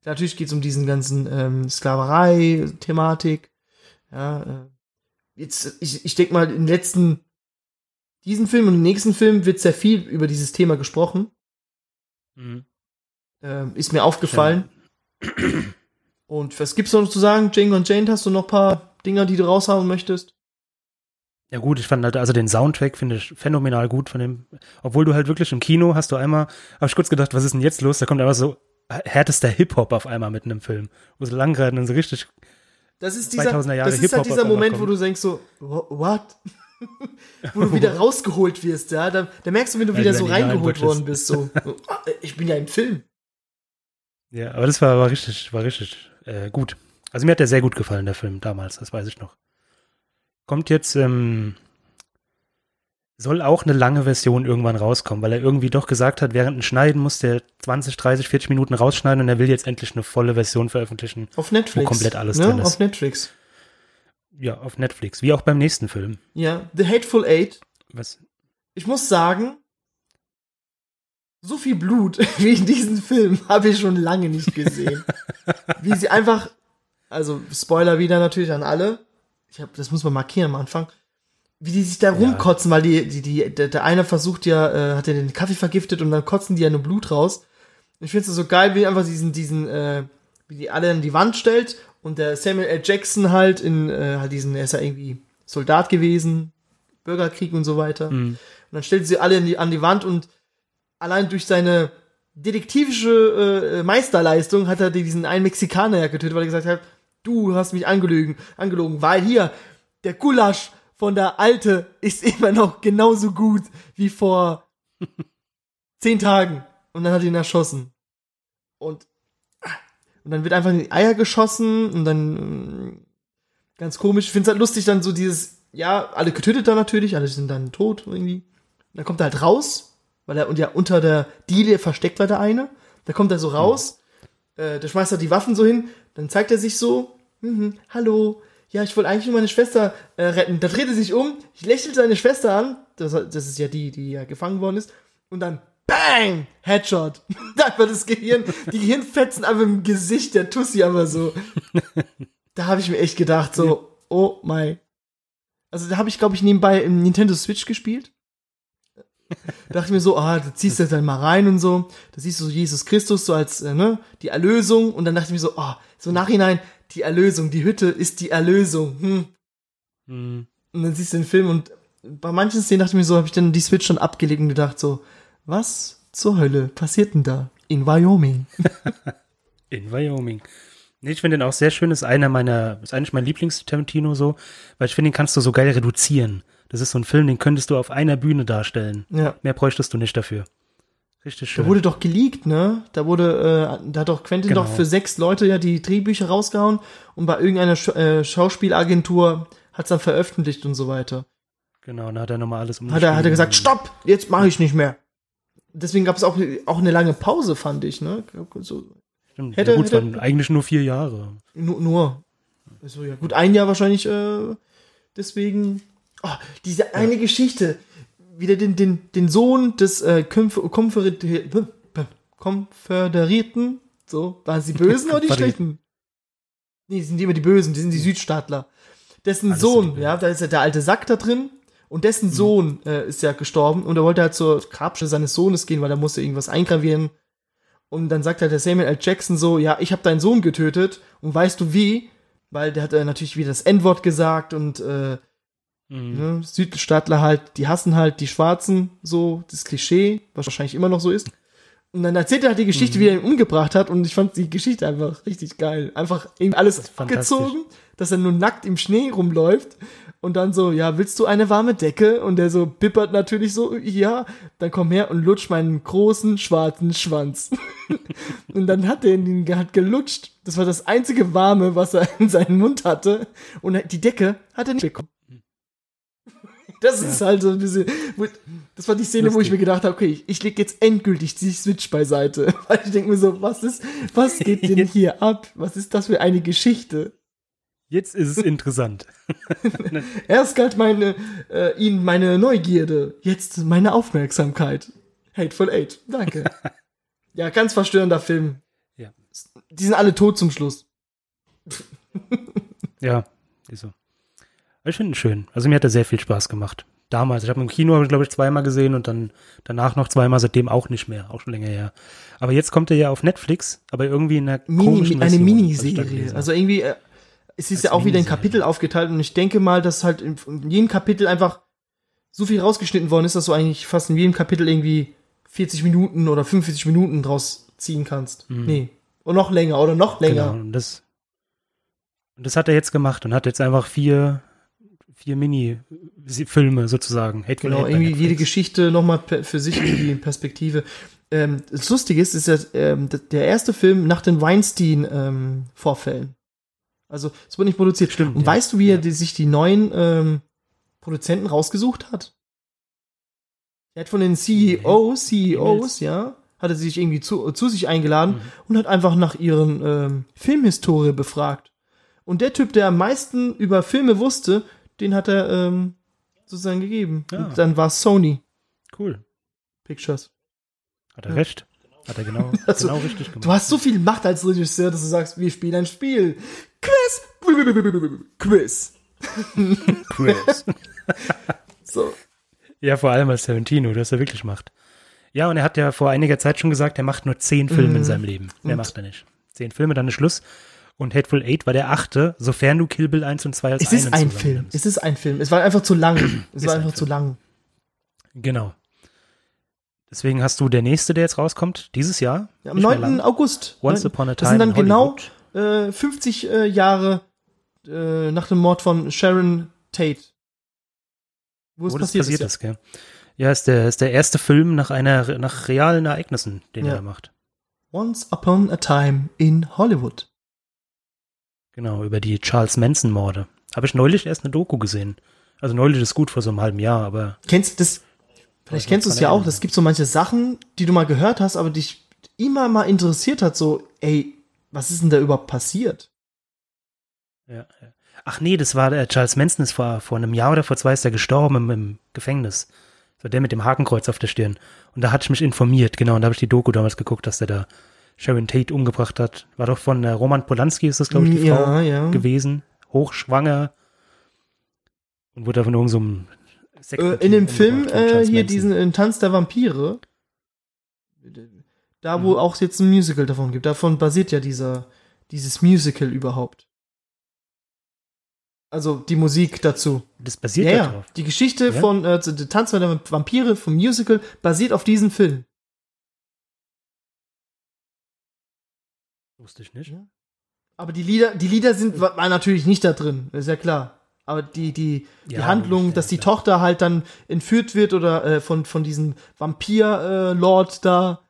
natürlich geht es um diesen ganzen ähm, Sklaverei-Thematik. Ja, äh, jetzt ich, ich denke mal im letzten diesen Film und im nächsten Film wird sehr viel über dieses Thema gesprochen. Mhm. Ähm, ist mir aufgefallen. Und was gibt's noch zu sagen? Django und Jane, hast du noch ein paar Dinger, die du raushauen möchtest? Ja gut, ich fand halt, also den Soundtrack finde ich phänomenal gut von dem, obwohl du halt wirklich im Kino hast du einmal, habe ich kurz gedacht, was ist denn jetzt los? Da kommt einfach so härtester Hip-Hop auf einmal mitten im Film. Wo so lang und so richtig, Das ist dieser, 2000er Jahre das ist halt dieser Moment, wo kommt. du denkst so, "Wha- what? wo du wieder rausgeholt wirst, ja. Da, da merkst du, wenn du Weil wieder so reingeholt worden bist, so, ah, ich bin ja im Film. ja, aber das war, war richtig, war richtig äh, gut. Also mir hat der sehr gut gefallen, der Film damals, das weiß ich noch. Kommt jetzt, ähm, soll auch eine lange Version irgendwann rauskommen, weil er irgendwie doch gesagt hat, während dem Schneiden muss der 20, 30, 40 Minuten rausschneiden und er will jetzt endlich eine volle Version veröffentlichen. Auf Netflix. komplett alles ne? drin ist. Auf Netflix. Ja, auf Netflix, wie auch beim nächsten Film. Ja, The Hateful Eight. Was, Ich muss sagen, so viel Blut wie in diesem Film habe ich schon lange nicht gesehen. wie sie einfach, also Spoiler wieder natürlich an alle. Ich hab, das muss man markieren am Anfang. Wie die sich da rumkotzen, weil die, die, die, der, der eine versucht ja, äh, hat ja den Kaffee vergiftet und dann kotzen die ja nur Blut raus. Ich finde es so geil, wie einfach diesen, diesen, äh, wie die alle an die Wand stellt und der Samuel L. Jackson halt in, äh, halt diesen, er ist ja irgendwie Soldat gewesen, Bürgerkrieg und so weiter. Mhm. Und dann stellt sie alle die, an die Wand und allein durch seine detektivische äh, Meisterleistung hat er diesen einen Mexikaner ja getötet, weil er gesagt hat, du hast mich angelogen, angelogen, weil hier der Gulasch von der Alte ist immer noch genauso gut wie vor zehn Tagen. Und dann hat er ihn erschossen. Und, und dann wird einfach in die Eier geschossen und dann ähm, ganz komisch. Ich finde es halt lustig, dann so dieses, ja, alle getötet dann natürlich, alle sind dann tot irgendwie. Und dann kommt er halt raus, weil er und ja unter der Diele versteckt war der eine. Da kommt er so raus, äh, der schmeißt halt die Waffen so hin, dann zeigt er sich so, mhm, hallo, ja, ich wollte eigentlich nur meine Schwester äh, retten. Da dreht er sich um, ich lächelt seine Schwester an, das, das ist ja die, die ja gefangen worden ist, und dann BANG! Headshot. einfach das Gehirn, die Gehirnfetzen einfach im Gesicht der Tussi aber so. da habe ich mir echt gedacht, so, oh mein. Also da habe ich, glaube ich, nebenbei im Nintendo Switch gespielt. dachte mir so, ah, da ziehst du das dann mal rein und so. Da siehst du so Jesus Christus so als, äh, ne, die Erlösung. Und dann dachte ich mir so, ah, so im nachhinein, die Erlösung, die Hütte ist die Erlösung. Hm. Mhm. Und dann siehst du den Film und bei manchen Szenen dachte ich mir so, habe ich dann die Switch schon abgelegt und gedacht so, was zur Hölle passiert denn da in Wyoming? In Wyoming. Nee, ich finde den auch sehr schön, ist einer meiner, ist eigentlich mein Lieblings-Tarantino so, weil ich finde, den kannst du so geil reduzieren. Das ist so ein Film, den könntest du auf einer Bühne darstellen. Ja. Mehr bräuchtest du nicht dafür. Richtig schön. Da wurde doch geleakt, ne? Da wurde, äh, da hat doch Quentin Genau. doch für sechs Leute ja die Drehbücher rausgehauen und bei irgendeiner Sch äh, Schauspielagentur hat's dann veröffentlicht und so weiter. genau, dann hat er nochmal alles Hat er, hat er gesagt, stopp, jetzt mache ich nicht mehr. Deswegen gab es auch, auch eine lange Pause, fand ich, ne? So, Stimmt. Hätte- ja, gut, es hätte- waren eigentlich nur vier Jahre. Nur, nur. Also ja, gut, ein Jahr wahrscheinlich, äh, deswegen. Oh, diese eine Geschichte. Wieder den, den, den Sohn des äh, Konf Konföder- Konföderierten. So, waren sie Bösen oder die Schlechten? Nee, sind die immer die Bösen, die sind die Südstaatler. Dessen Alles Sohn, ja, da ist ja der alte Sack da drin. Und dessen Sohn äh, ist ja gestorben und er wollte halt zur Grabstätte seines Sohnes gehen, weil er musste irgendwas eingravieren. Und dann sagt halt der Samuel L. Jackson so, ja, ich habe deinen Sohn getötet und weißt du wie? Weil der hat äh, natürlich wieder das N-Wort gesagt und äh, Mhm. ne, Südstaatler halt, die hassen halt die Schwarzen, so das Klischee, was wahrscheinlich immer noch so ist. Und dann erzählt er halt die Geschichte, wie er ihn umgebracht hat und ich fand die Geschichte einfach richtig geil. Einfach irgendwie alles abgezogen, dass er nur nackt im Schnee rumläuft und dann so, ja, willst du eine warme Decke? Und der so bippert natürlich so, ja, dann komm her und lutsch meinen großen schwarzen Schwanz. und dann hat er ihn halt gelutscht. Das war das einzige Warme, was er in seinem Mund hatte. Und die Decke hat er nicht bekommen. Das ist halt so ein bisschen. Das war die Szene, wo ich Lustig. mir gedacht habe, okay, ich, ich lege jetzt endgültig die Switch beiseite. Weil ich denke mir so, was ist, was geht denn hier ab? Was ist das für eine Geschichte? Jetzt ist es interessant. Erst galt meine, äh, ihnen meine Neugierde, jetzt meine Aufmerksamkeit. Hateful Eight, danke. ja, ganz verstörender Film. Ja. Die sind alle tot zum Schluss. Ja, ist so. Ich finde ihn schön. Also mir hat er sehr viel Spaß gemacht. Damals. Ich habe im Kino, glaube ich, zweimal gesehen und dann danach noch zweimal, seitdem auch nicht mehr. Auch schon länger her. Aber jetzt kommt er ja auf Netflix, aber irgendwie in einer Mini, komischen eine Version, da Miniserie. Also irgendwie, äh, es ist Als ja auch wieder in. Kapitel aufgeteilt und ich denke mal, dass halt in, in jedem Kapitel einfach so viel rausgeschnitten worden ist, dass du eigentlich fast in jedem Kapitel irgendwie 40 Minuten oder 45 Minuten draus ziehen kannst. Nee. Und noch länger oder noch länger. Genau, und das, und das hat er jetzt gemacht und hat jetzt einfach vier, vier Mini-Filme sozusagen. Hateful Genau, irgendwie Netflix. jede Geschichte nochmal für sich irgendwie in Perspektive. Ähm, das Lustige ist, ist ja ähm, der erste Film nach den Weinstein-Vorfällen. also, es wurde nicht produziert. Stimmt, Und ja. weißt du, wie er Ja. die, sich die neuen ähm, Produzenten rausgesucht hat? Er hat von den CEOs, CEOs, ja, hat er sich irgendwie zu, zu sich eingeladen Mhm. und hat einfach nach ihren ähm, Filmhistorie befragt. Und der Typ, der am meisten über Filme wusste, den hat er ähm, sozusagen gegeben. Ja. Und dann war es Sony Cool. Pictures. Hat er recht. Hat er genau, Also, genau richtig gemacht. Du hast so viel Macht als Regisseur, dass du sagst, wir spielen ein Spiel. Quiz. Quiz. Chris. So. Ja, vor allem als Tarantino, das er wirklich macht. Ja, und er hat ja vor einiger Zeit schon gesagt, er macht nur zehn Filme in seinem Leben. Mehr Mhm. Und- macht er nicht. Zehn Filme, dann ist Schluss. Und Hateful Eight war der achte, sofern du Kill Bill 1 und 2 als Es ist einen ein Film. Es ist ein Film. Es war einfach zu lang. Es Ist war ein einfach zu Film. lang. Genau. Deswegen hast du der nächste, der jetzt rauskommt, dieses Jahr. Ja, am Nicht mehr 9. lang. August. Once Neun- Upon a Das Time sind dann in genau äh, 50 äh, Jahre äh, nach dem Mord von Sharon Tate. Wo Wo das passiert, passiert ist. ist, gell? Ja, ist der, ist der erste Film nach einer, nach realen Ereignissen, den Ja. er da macht. Once Upon a Time in Hollywood. Genau, über die Charles Manson-Morde. Habe ich neulich erst eine Doku gesehen. Also neulich ist gut vor so einem halben Jahr, aber Kennst du das? Vielleicht ich kennst du es ja auch. Das gibt so manche Sachen, die du mal gehört hast, aber dich immer mal interessiert hat. So, ey, was ist denn da überhaupt passiert? Ja, ja. Ach nee, das war der Charles Manson ist vor, vor einem Jahr oder vor zwei ist er gestorben im, im Gefängnis. So der mit dem Hakenkreuz auf der Stirn. Und da hatte ich mich informiert, genau, und da habe ich die Doku damals geguckt, dass der da Sharon Tate umgebracht hat. War doch von äh, Roman Polanski, ist das, glaube ich, die ja, Frau ja. gewesen. Hochschwanger. Und wurde von irgendeinem so Äh, in dem Film äh, hier diesen äh, Tanz der Vampire, da wo Mhm. auch jetzt ein Musical davon gibt, davon basiert ja dieser dieses Musical überhaupt. Also die Musik dazu. Das basiert Ja, drauf. Die Geschichte Ja? von äh, der Tanz der Vampire vom Musical basiert auf diesem Film. Wusste ich nicht. Ja. Aber die Lieder, die Lieder sind wa- waren natürlich nicht da drin, ist ja klar. Aber die die die Ja, Handlung, dass die klar. Tochter halt dann entführt wird oder äh, von von diesem Vampir äh, da,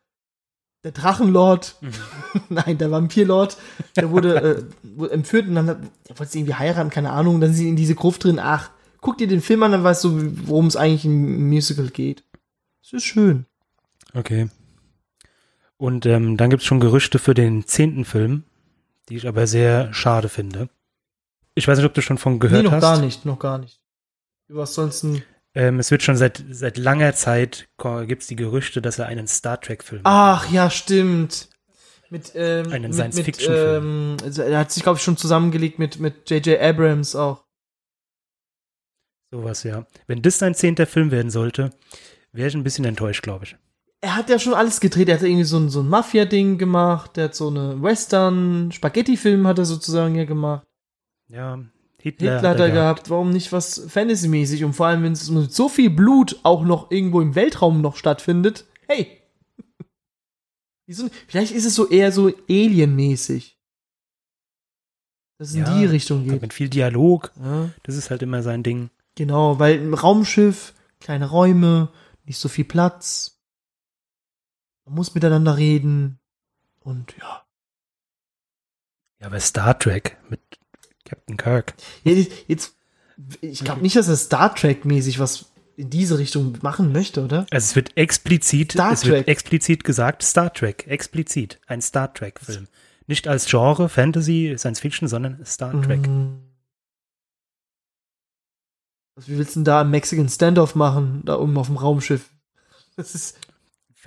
der Drachenlord, nein, der Vampirlord, der wurde, äh, entführt und dann hat, wollte sie irgendwie heiraten, keine Ahnung, dann sind sie in diese Gruft drin. Ach, guck dir den Film an, dann weißt du, worum es eigentlich im Musical geht. Es ist schön. Okay. Und ähm, dann gibt es schon Gerüchte für den zehnten Film, die ich aber sehr schade finde. Ich weiß nicht, ob du schon von gehört nee, noch hast. gar nicht, noch gar nicht. Über was sonst ein Ähm, es wird schon seit, seit langer Zeit gibt es die Gerüchte, dass er einen Star Trek-Film Ach ja, stimmt. Mit, ähm, Einen mit, Science-Fiction-Film. Ähm, also er hat sich, glaube ich, schon zusammengelegt mit, mit J.J. Abrams auch. Sowas, ja. Wenn das sein zehnter Film werden sollte, wäre ich ein bisschen enttäuscht, glaube ich. Er hat ja schon alles gedreht. Er hat irgendwie so ein, so ein Mafia-Ding gemacht. Der hat so eine Western-Spaghetti-Film hat er sozusagen ja gemacht. Ja, Hitler, Hitler hat er gehabt. Warum nicht was Fantasy-mäßig? Und vor allem, wenn es mit so viel Blut auch noch irgendwo im Weltraum noch stattfindet. Hey! Vielleicht ist es so eher so Alien-mäßig. Dass es in Ja, die Richtung geht. Mit viel Dialog, Ja. das ist halt immer sein Ding. Genau, weil ein Raumschiff, kleine Räume, nicht so viel Platz. Man muss miteinander reden. Und ja. Ja, aber Star Trek mit Captain Kirk. Jetzt, jetzt Ich glaube nicht, dass er Star Trek-mäßig was in diese Richtung machen möchte, oder? Also es wird explizit, Star es wird Trek. explizit gesagt, Star Trek, explizit, ein Star Trek-Film. Nicht als Genre, Fantasy, Science Fiction, sondern Star Trek. Mhm. Was, wie willst du denn da einen Mexican Standoff machen, da oben auf dem Raumschiff? Das ist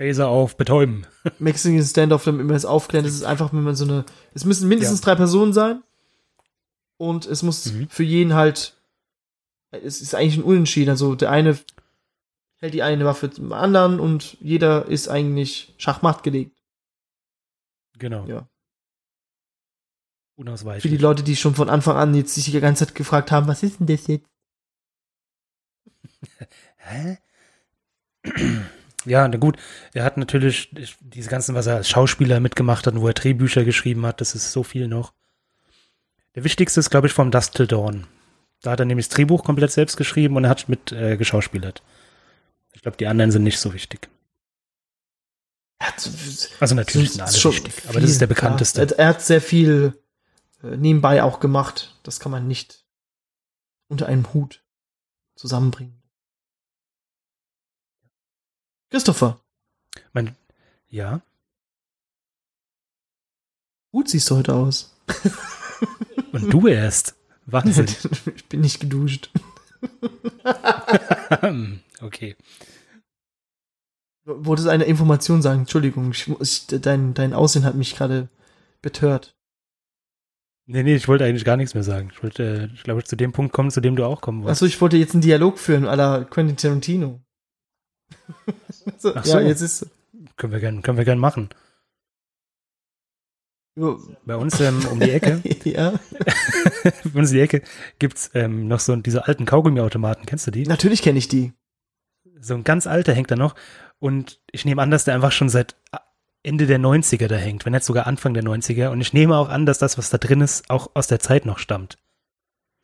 Phaser auf Betäuben. Mexican Standoff, damit man es aufklären. Das ist einfach, wenn man so eine. Es müssen mindestens drei Personen sein. Und es muss Mhm. für jeden halt. Es ist eigentlich ein Unentschieden. Also der eine hält die eine Waffe zum anderen und jeder ist eigentlich Schachmatt gelegt. Genau. Ja. Unausweichlich. Für die Leute, die schon von Anfang an jetzt sich die ganze Zeit gefragt haben, was ist denn das jetzt? Hä? Ja, na gut, er hat natürlich diese ganzen, was er als Schauspieler mitgemacht hat, und wo er Drehbücher geschrieben hat, das ist so viel noch. Der wichtigste ist, glaube ich, vom Dust Till Dawn. Da hat er nämlich das Drehbuch komplett selbst geschrieben und er hat mit äh, geschauspielert. Ich glaube, die anderen sind nicht so wichtig. Er hat, Also natürlich sind alle wichtig, aber das ist der viel, bekannteste. Er, er hat sehr viel äh, nebenbei auch gemacht. Das kann man nicht unter einem Hut zusammenbringen. Christopher, Mein, ja, gut siehst du heute aus. und du erst. Wahnsinn. ich bin nicht geduscht. okay. Wolltest eine Information sagen? Entschuldigung, ich, ich, dein, dein Aussehen hat mich gerade betört. Nee, nee, ich wollte eigentlich gar nichts mehr sagen. Ich wollte, äh, ich glaube, zu dem Punkt kommen, zu dem du auch kommen wolltest. Achso, ich wollte jetzt einen Dialog führen, à la Quentin Tarantino. So, Ach Ja, so. jetzt ist. Können wir gern, können wir gern machen. Ja, Bei uns ähm, um die Ecke, ja, bei uns um die Ecke gibt's ähm, noch so diese alten Kaugummiautomaten. Kennst du die? natürlich kenne ich die. So ein ganz alter hängt da noch. Und ich nehme an, dass der einfach schon seit Ende der 90er da hängt, wenn nicht sogar Anfang der 90er. Und ich nehme auch an, dass das, was da drin ist, auch aus der Zeit noch stammt.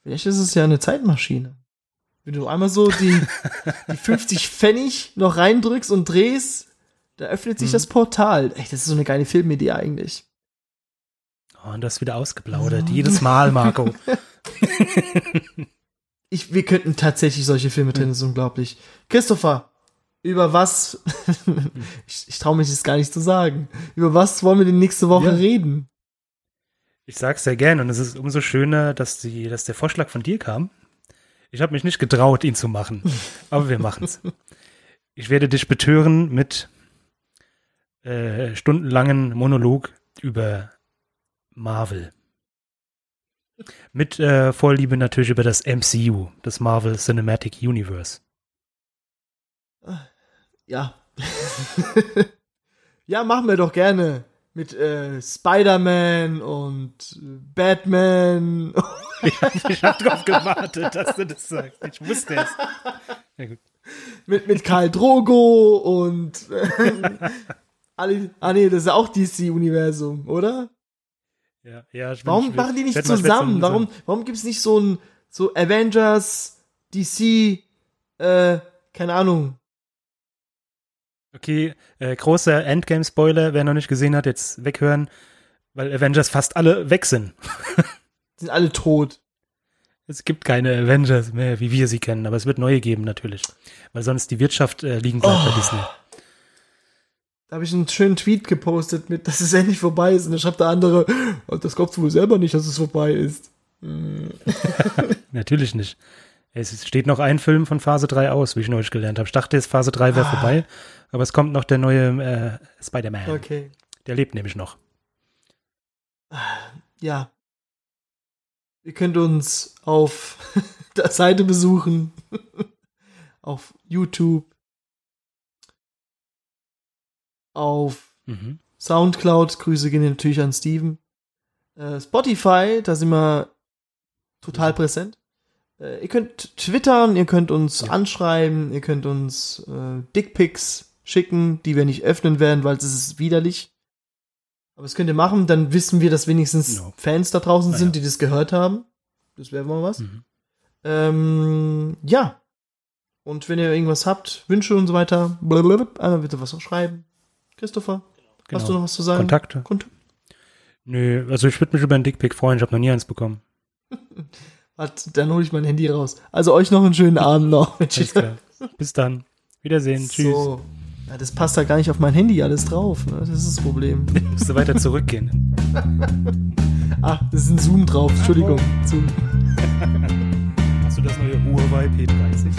Vielleicht ist es ja eine Zeitmaschine. Wenn du einmal so die, die 50 Pfennig noch reindrückst und drehst, da öffnet sich Mhm. das Portal. Echt, das ist so eine geile Filmidee eigentlich. Oh, und das wieder ausgeplaudert. Jedes Mal, Marco. Ich, wir könnten tatsächlich solche Filme drehen, das ist unglaublich. Christopher, über was, ich, ich traue mich jetzt gar nicht zu sagen, über was wollen wir denn nächste Woche Ja. reden? Ich sag's sehr gern und es ist umso schöner, dass, die, dass der Vorschlag von dir kam. Ich habe mich nicht getraut, ihn zu machen, aber wir machen's. Ich werde dich betören mit äh, stundenlangen Monolog über Marvel. Mit äh, Vorliebe natürlich über das MCU, das Marvel Cinematic Universe. Ja. ja, machen wir doch gerne. Mit äh, Spider-Man und Batman. ich habe drauf gewartet, dass du das sagst. Ich wusste es. Ja, mit, mit Karl Drogo und äh, alle, ah nee, das ist auch DC-Universum, oder? Ja, ja, ich Warum machen die ich nicht zusammen? Warum, warum gibt's nicht so ein so Avengers, DC, äh, keine Ahnung. Okay, äh, großer Endgame-Spoiler, wer noch nicht gesehen hat, jetzt weghören, weil Avengers fast alle weg sind. Sind alle tot. Es gibt keine Avengers mehr, wie wir sie kennen, aber es wird neue geben natürlich, weil sonst die Wirtschaft äh, liegen bleibt bei Oh. Disney. Da habe ich einen schönen Tweet gepostet mit, dass es endlich vorbei ist. Und dann schreibt der andere, "Oh, das glaubst du wohl selber nicht, dass es vorbei ist. Natürlich nicht. Es steht noch ein Film von Phase 3 aus, wie ich neulich gelernt habe. Ich dachte, jetzt Phase 3 wäre Ah. vorbei, aber es kommt noch der neue äh, Spider-Man. Okay. Der lebt nämlich noch. Ja. Ihr könnt uns auf der Seite besuchen. auf YouTube. Auf Mhm. Soundcloud, Grüße gehen natürlich an Steven. Äh, Spotify, da sind wir total präsent. Äh, ihr könnt twittern, ihr könnt uns Ja. anschreiben, ihr könnt uns äh, Dickpics schicken, die wir nicht öffnen werden, weil es ist widerlich. Aber das könnt ihr machen, dann wissen wir, dass wenigstens No. Fans da draußen Na sind, ja. die das gehört haben. Das wäre mal was. Mhm. Ähm, ja. Und wenn ihr irgendwas habt, Wünsche und so weiter, blablabla, einmal bitte was auch schreiben. Christopher, Genau. hast du noch was zu sagen? Kontakte? Kont Nö, also ich würde mich über einen Dickpick freuen, ich habe noch nie eins bekommen. Warte, dann hole ich mein Handy raus. Also euch noch einen schönen Abend noch. Alles klar. Bis dann. Wiedersehen. Tschüss. So. Ja, das passt da gar nicht auf mein Handy alles drauf. Ne? Das ist das Problem. Musst du weiter zurückgehen. Ah, das ist ein Zoom drauf. Entschuldigung. Zoom. Hast du das neue Huawei P30?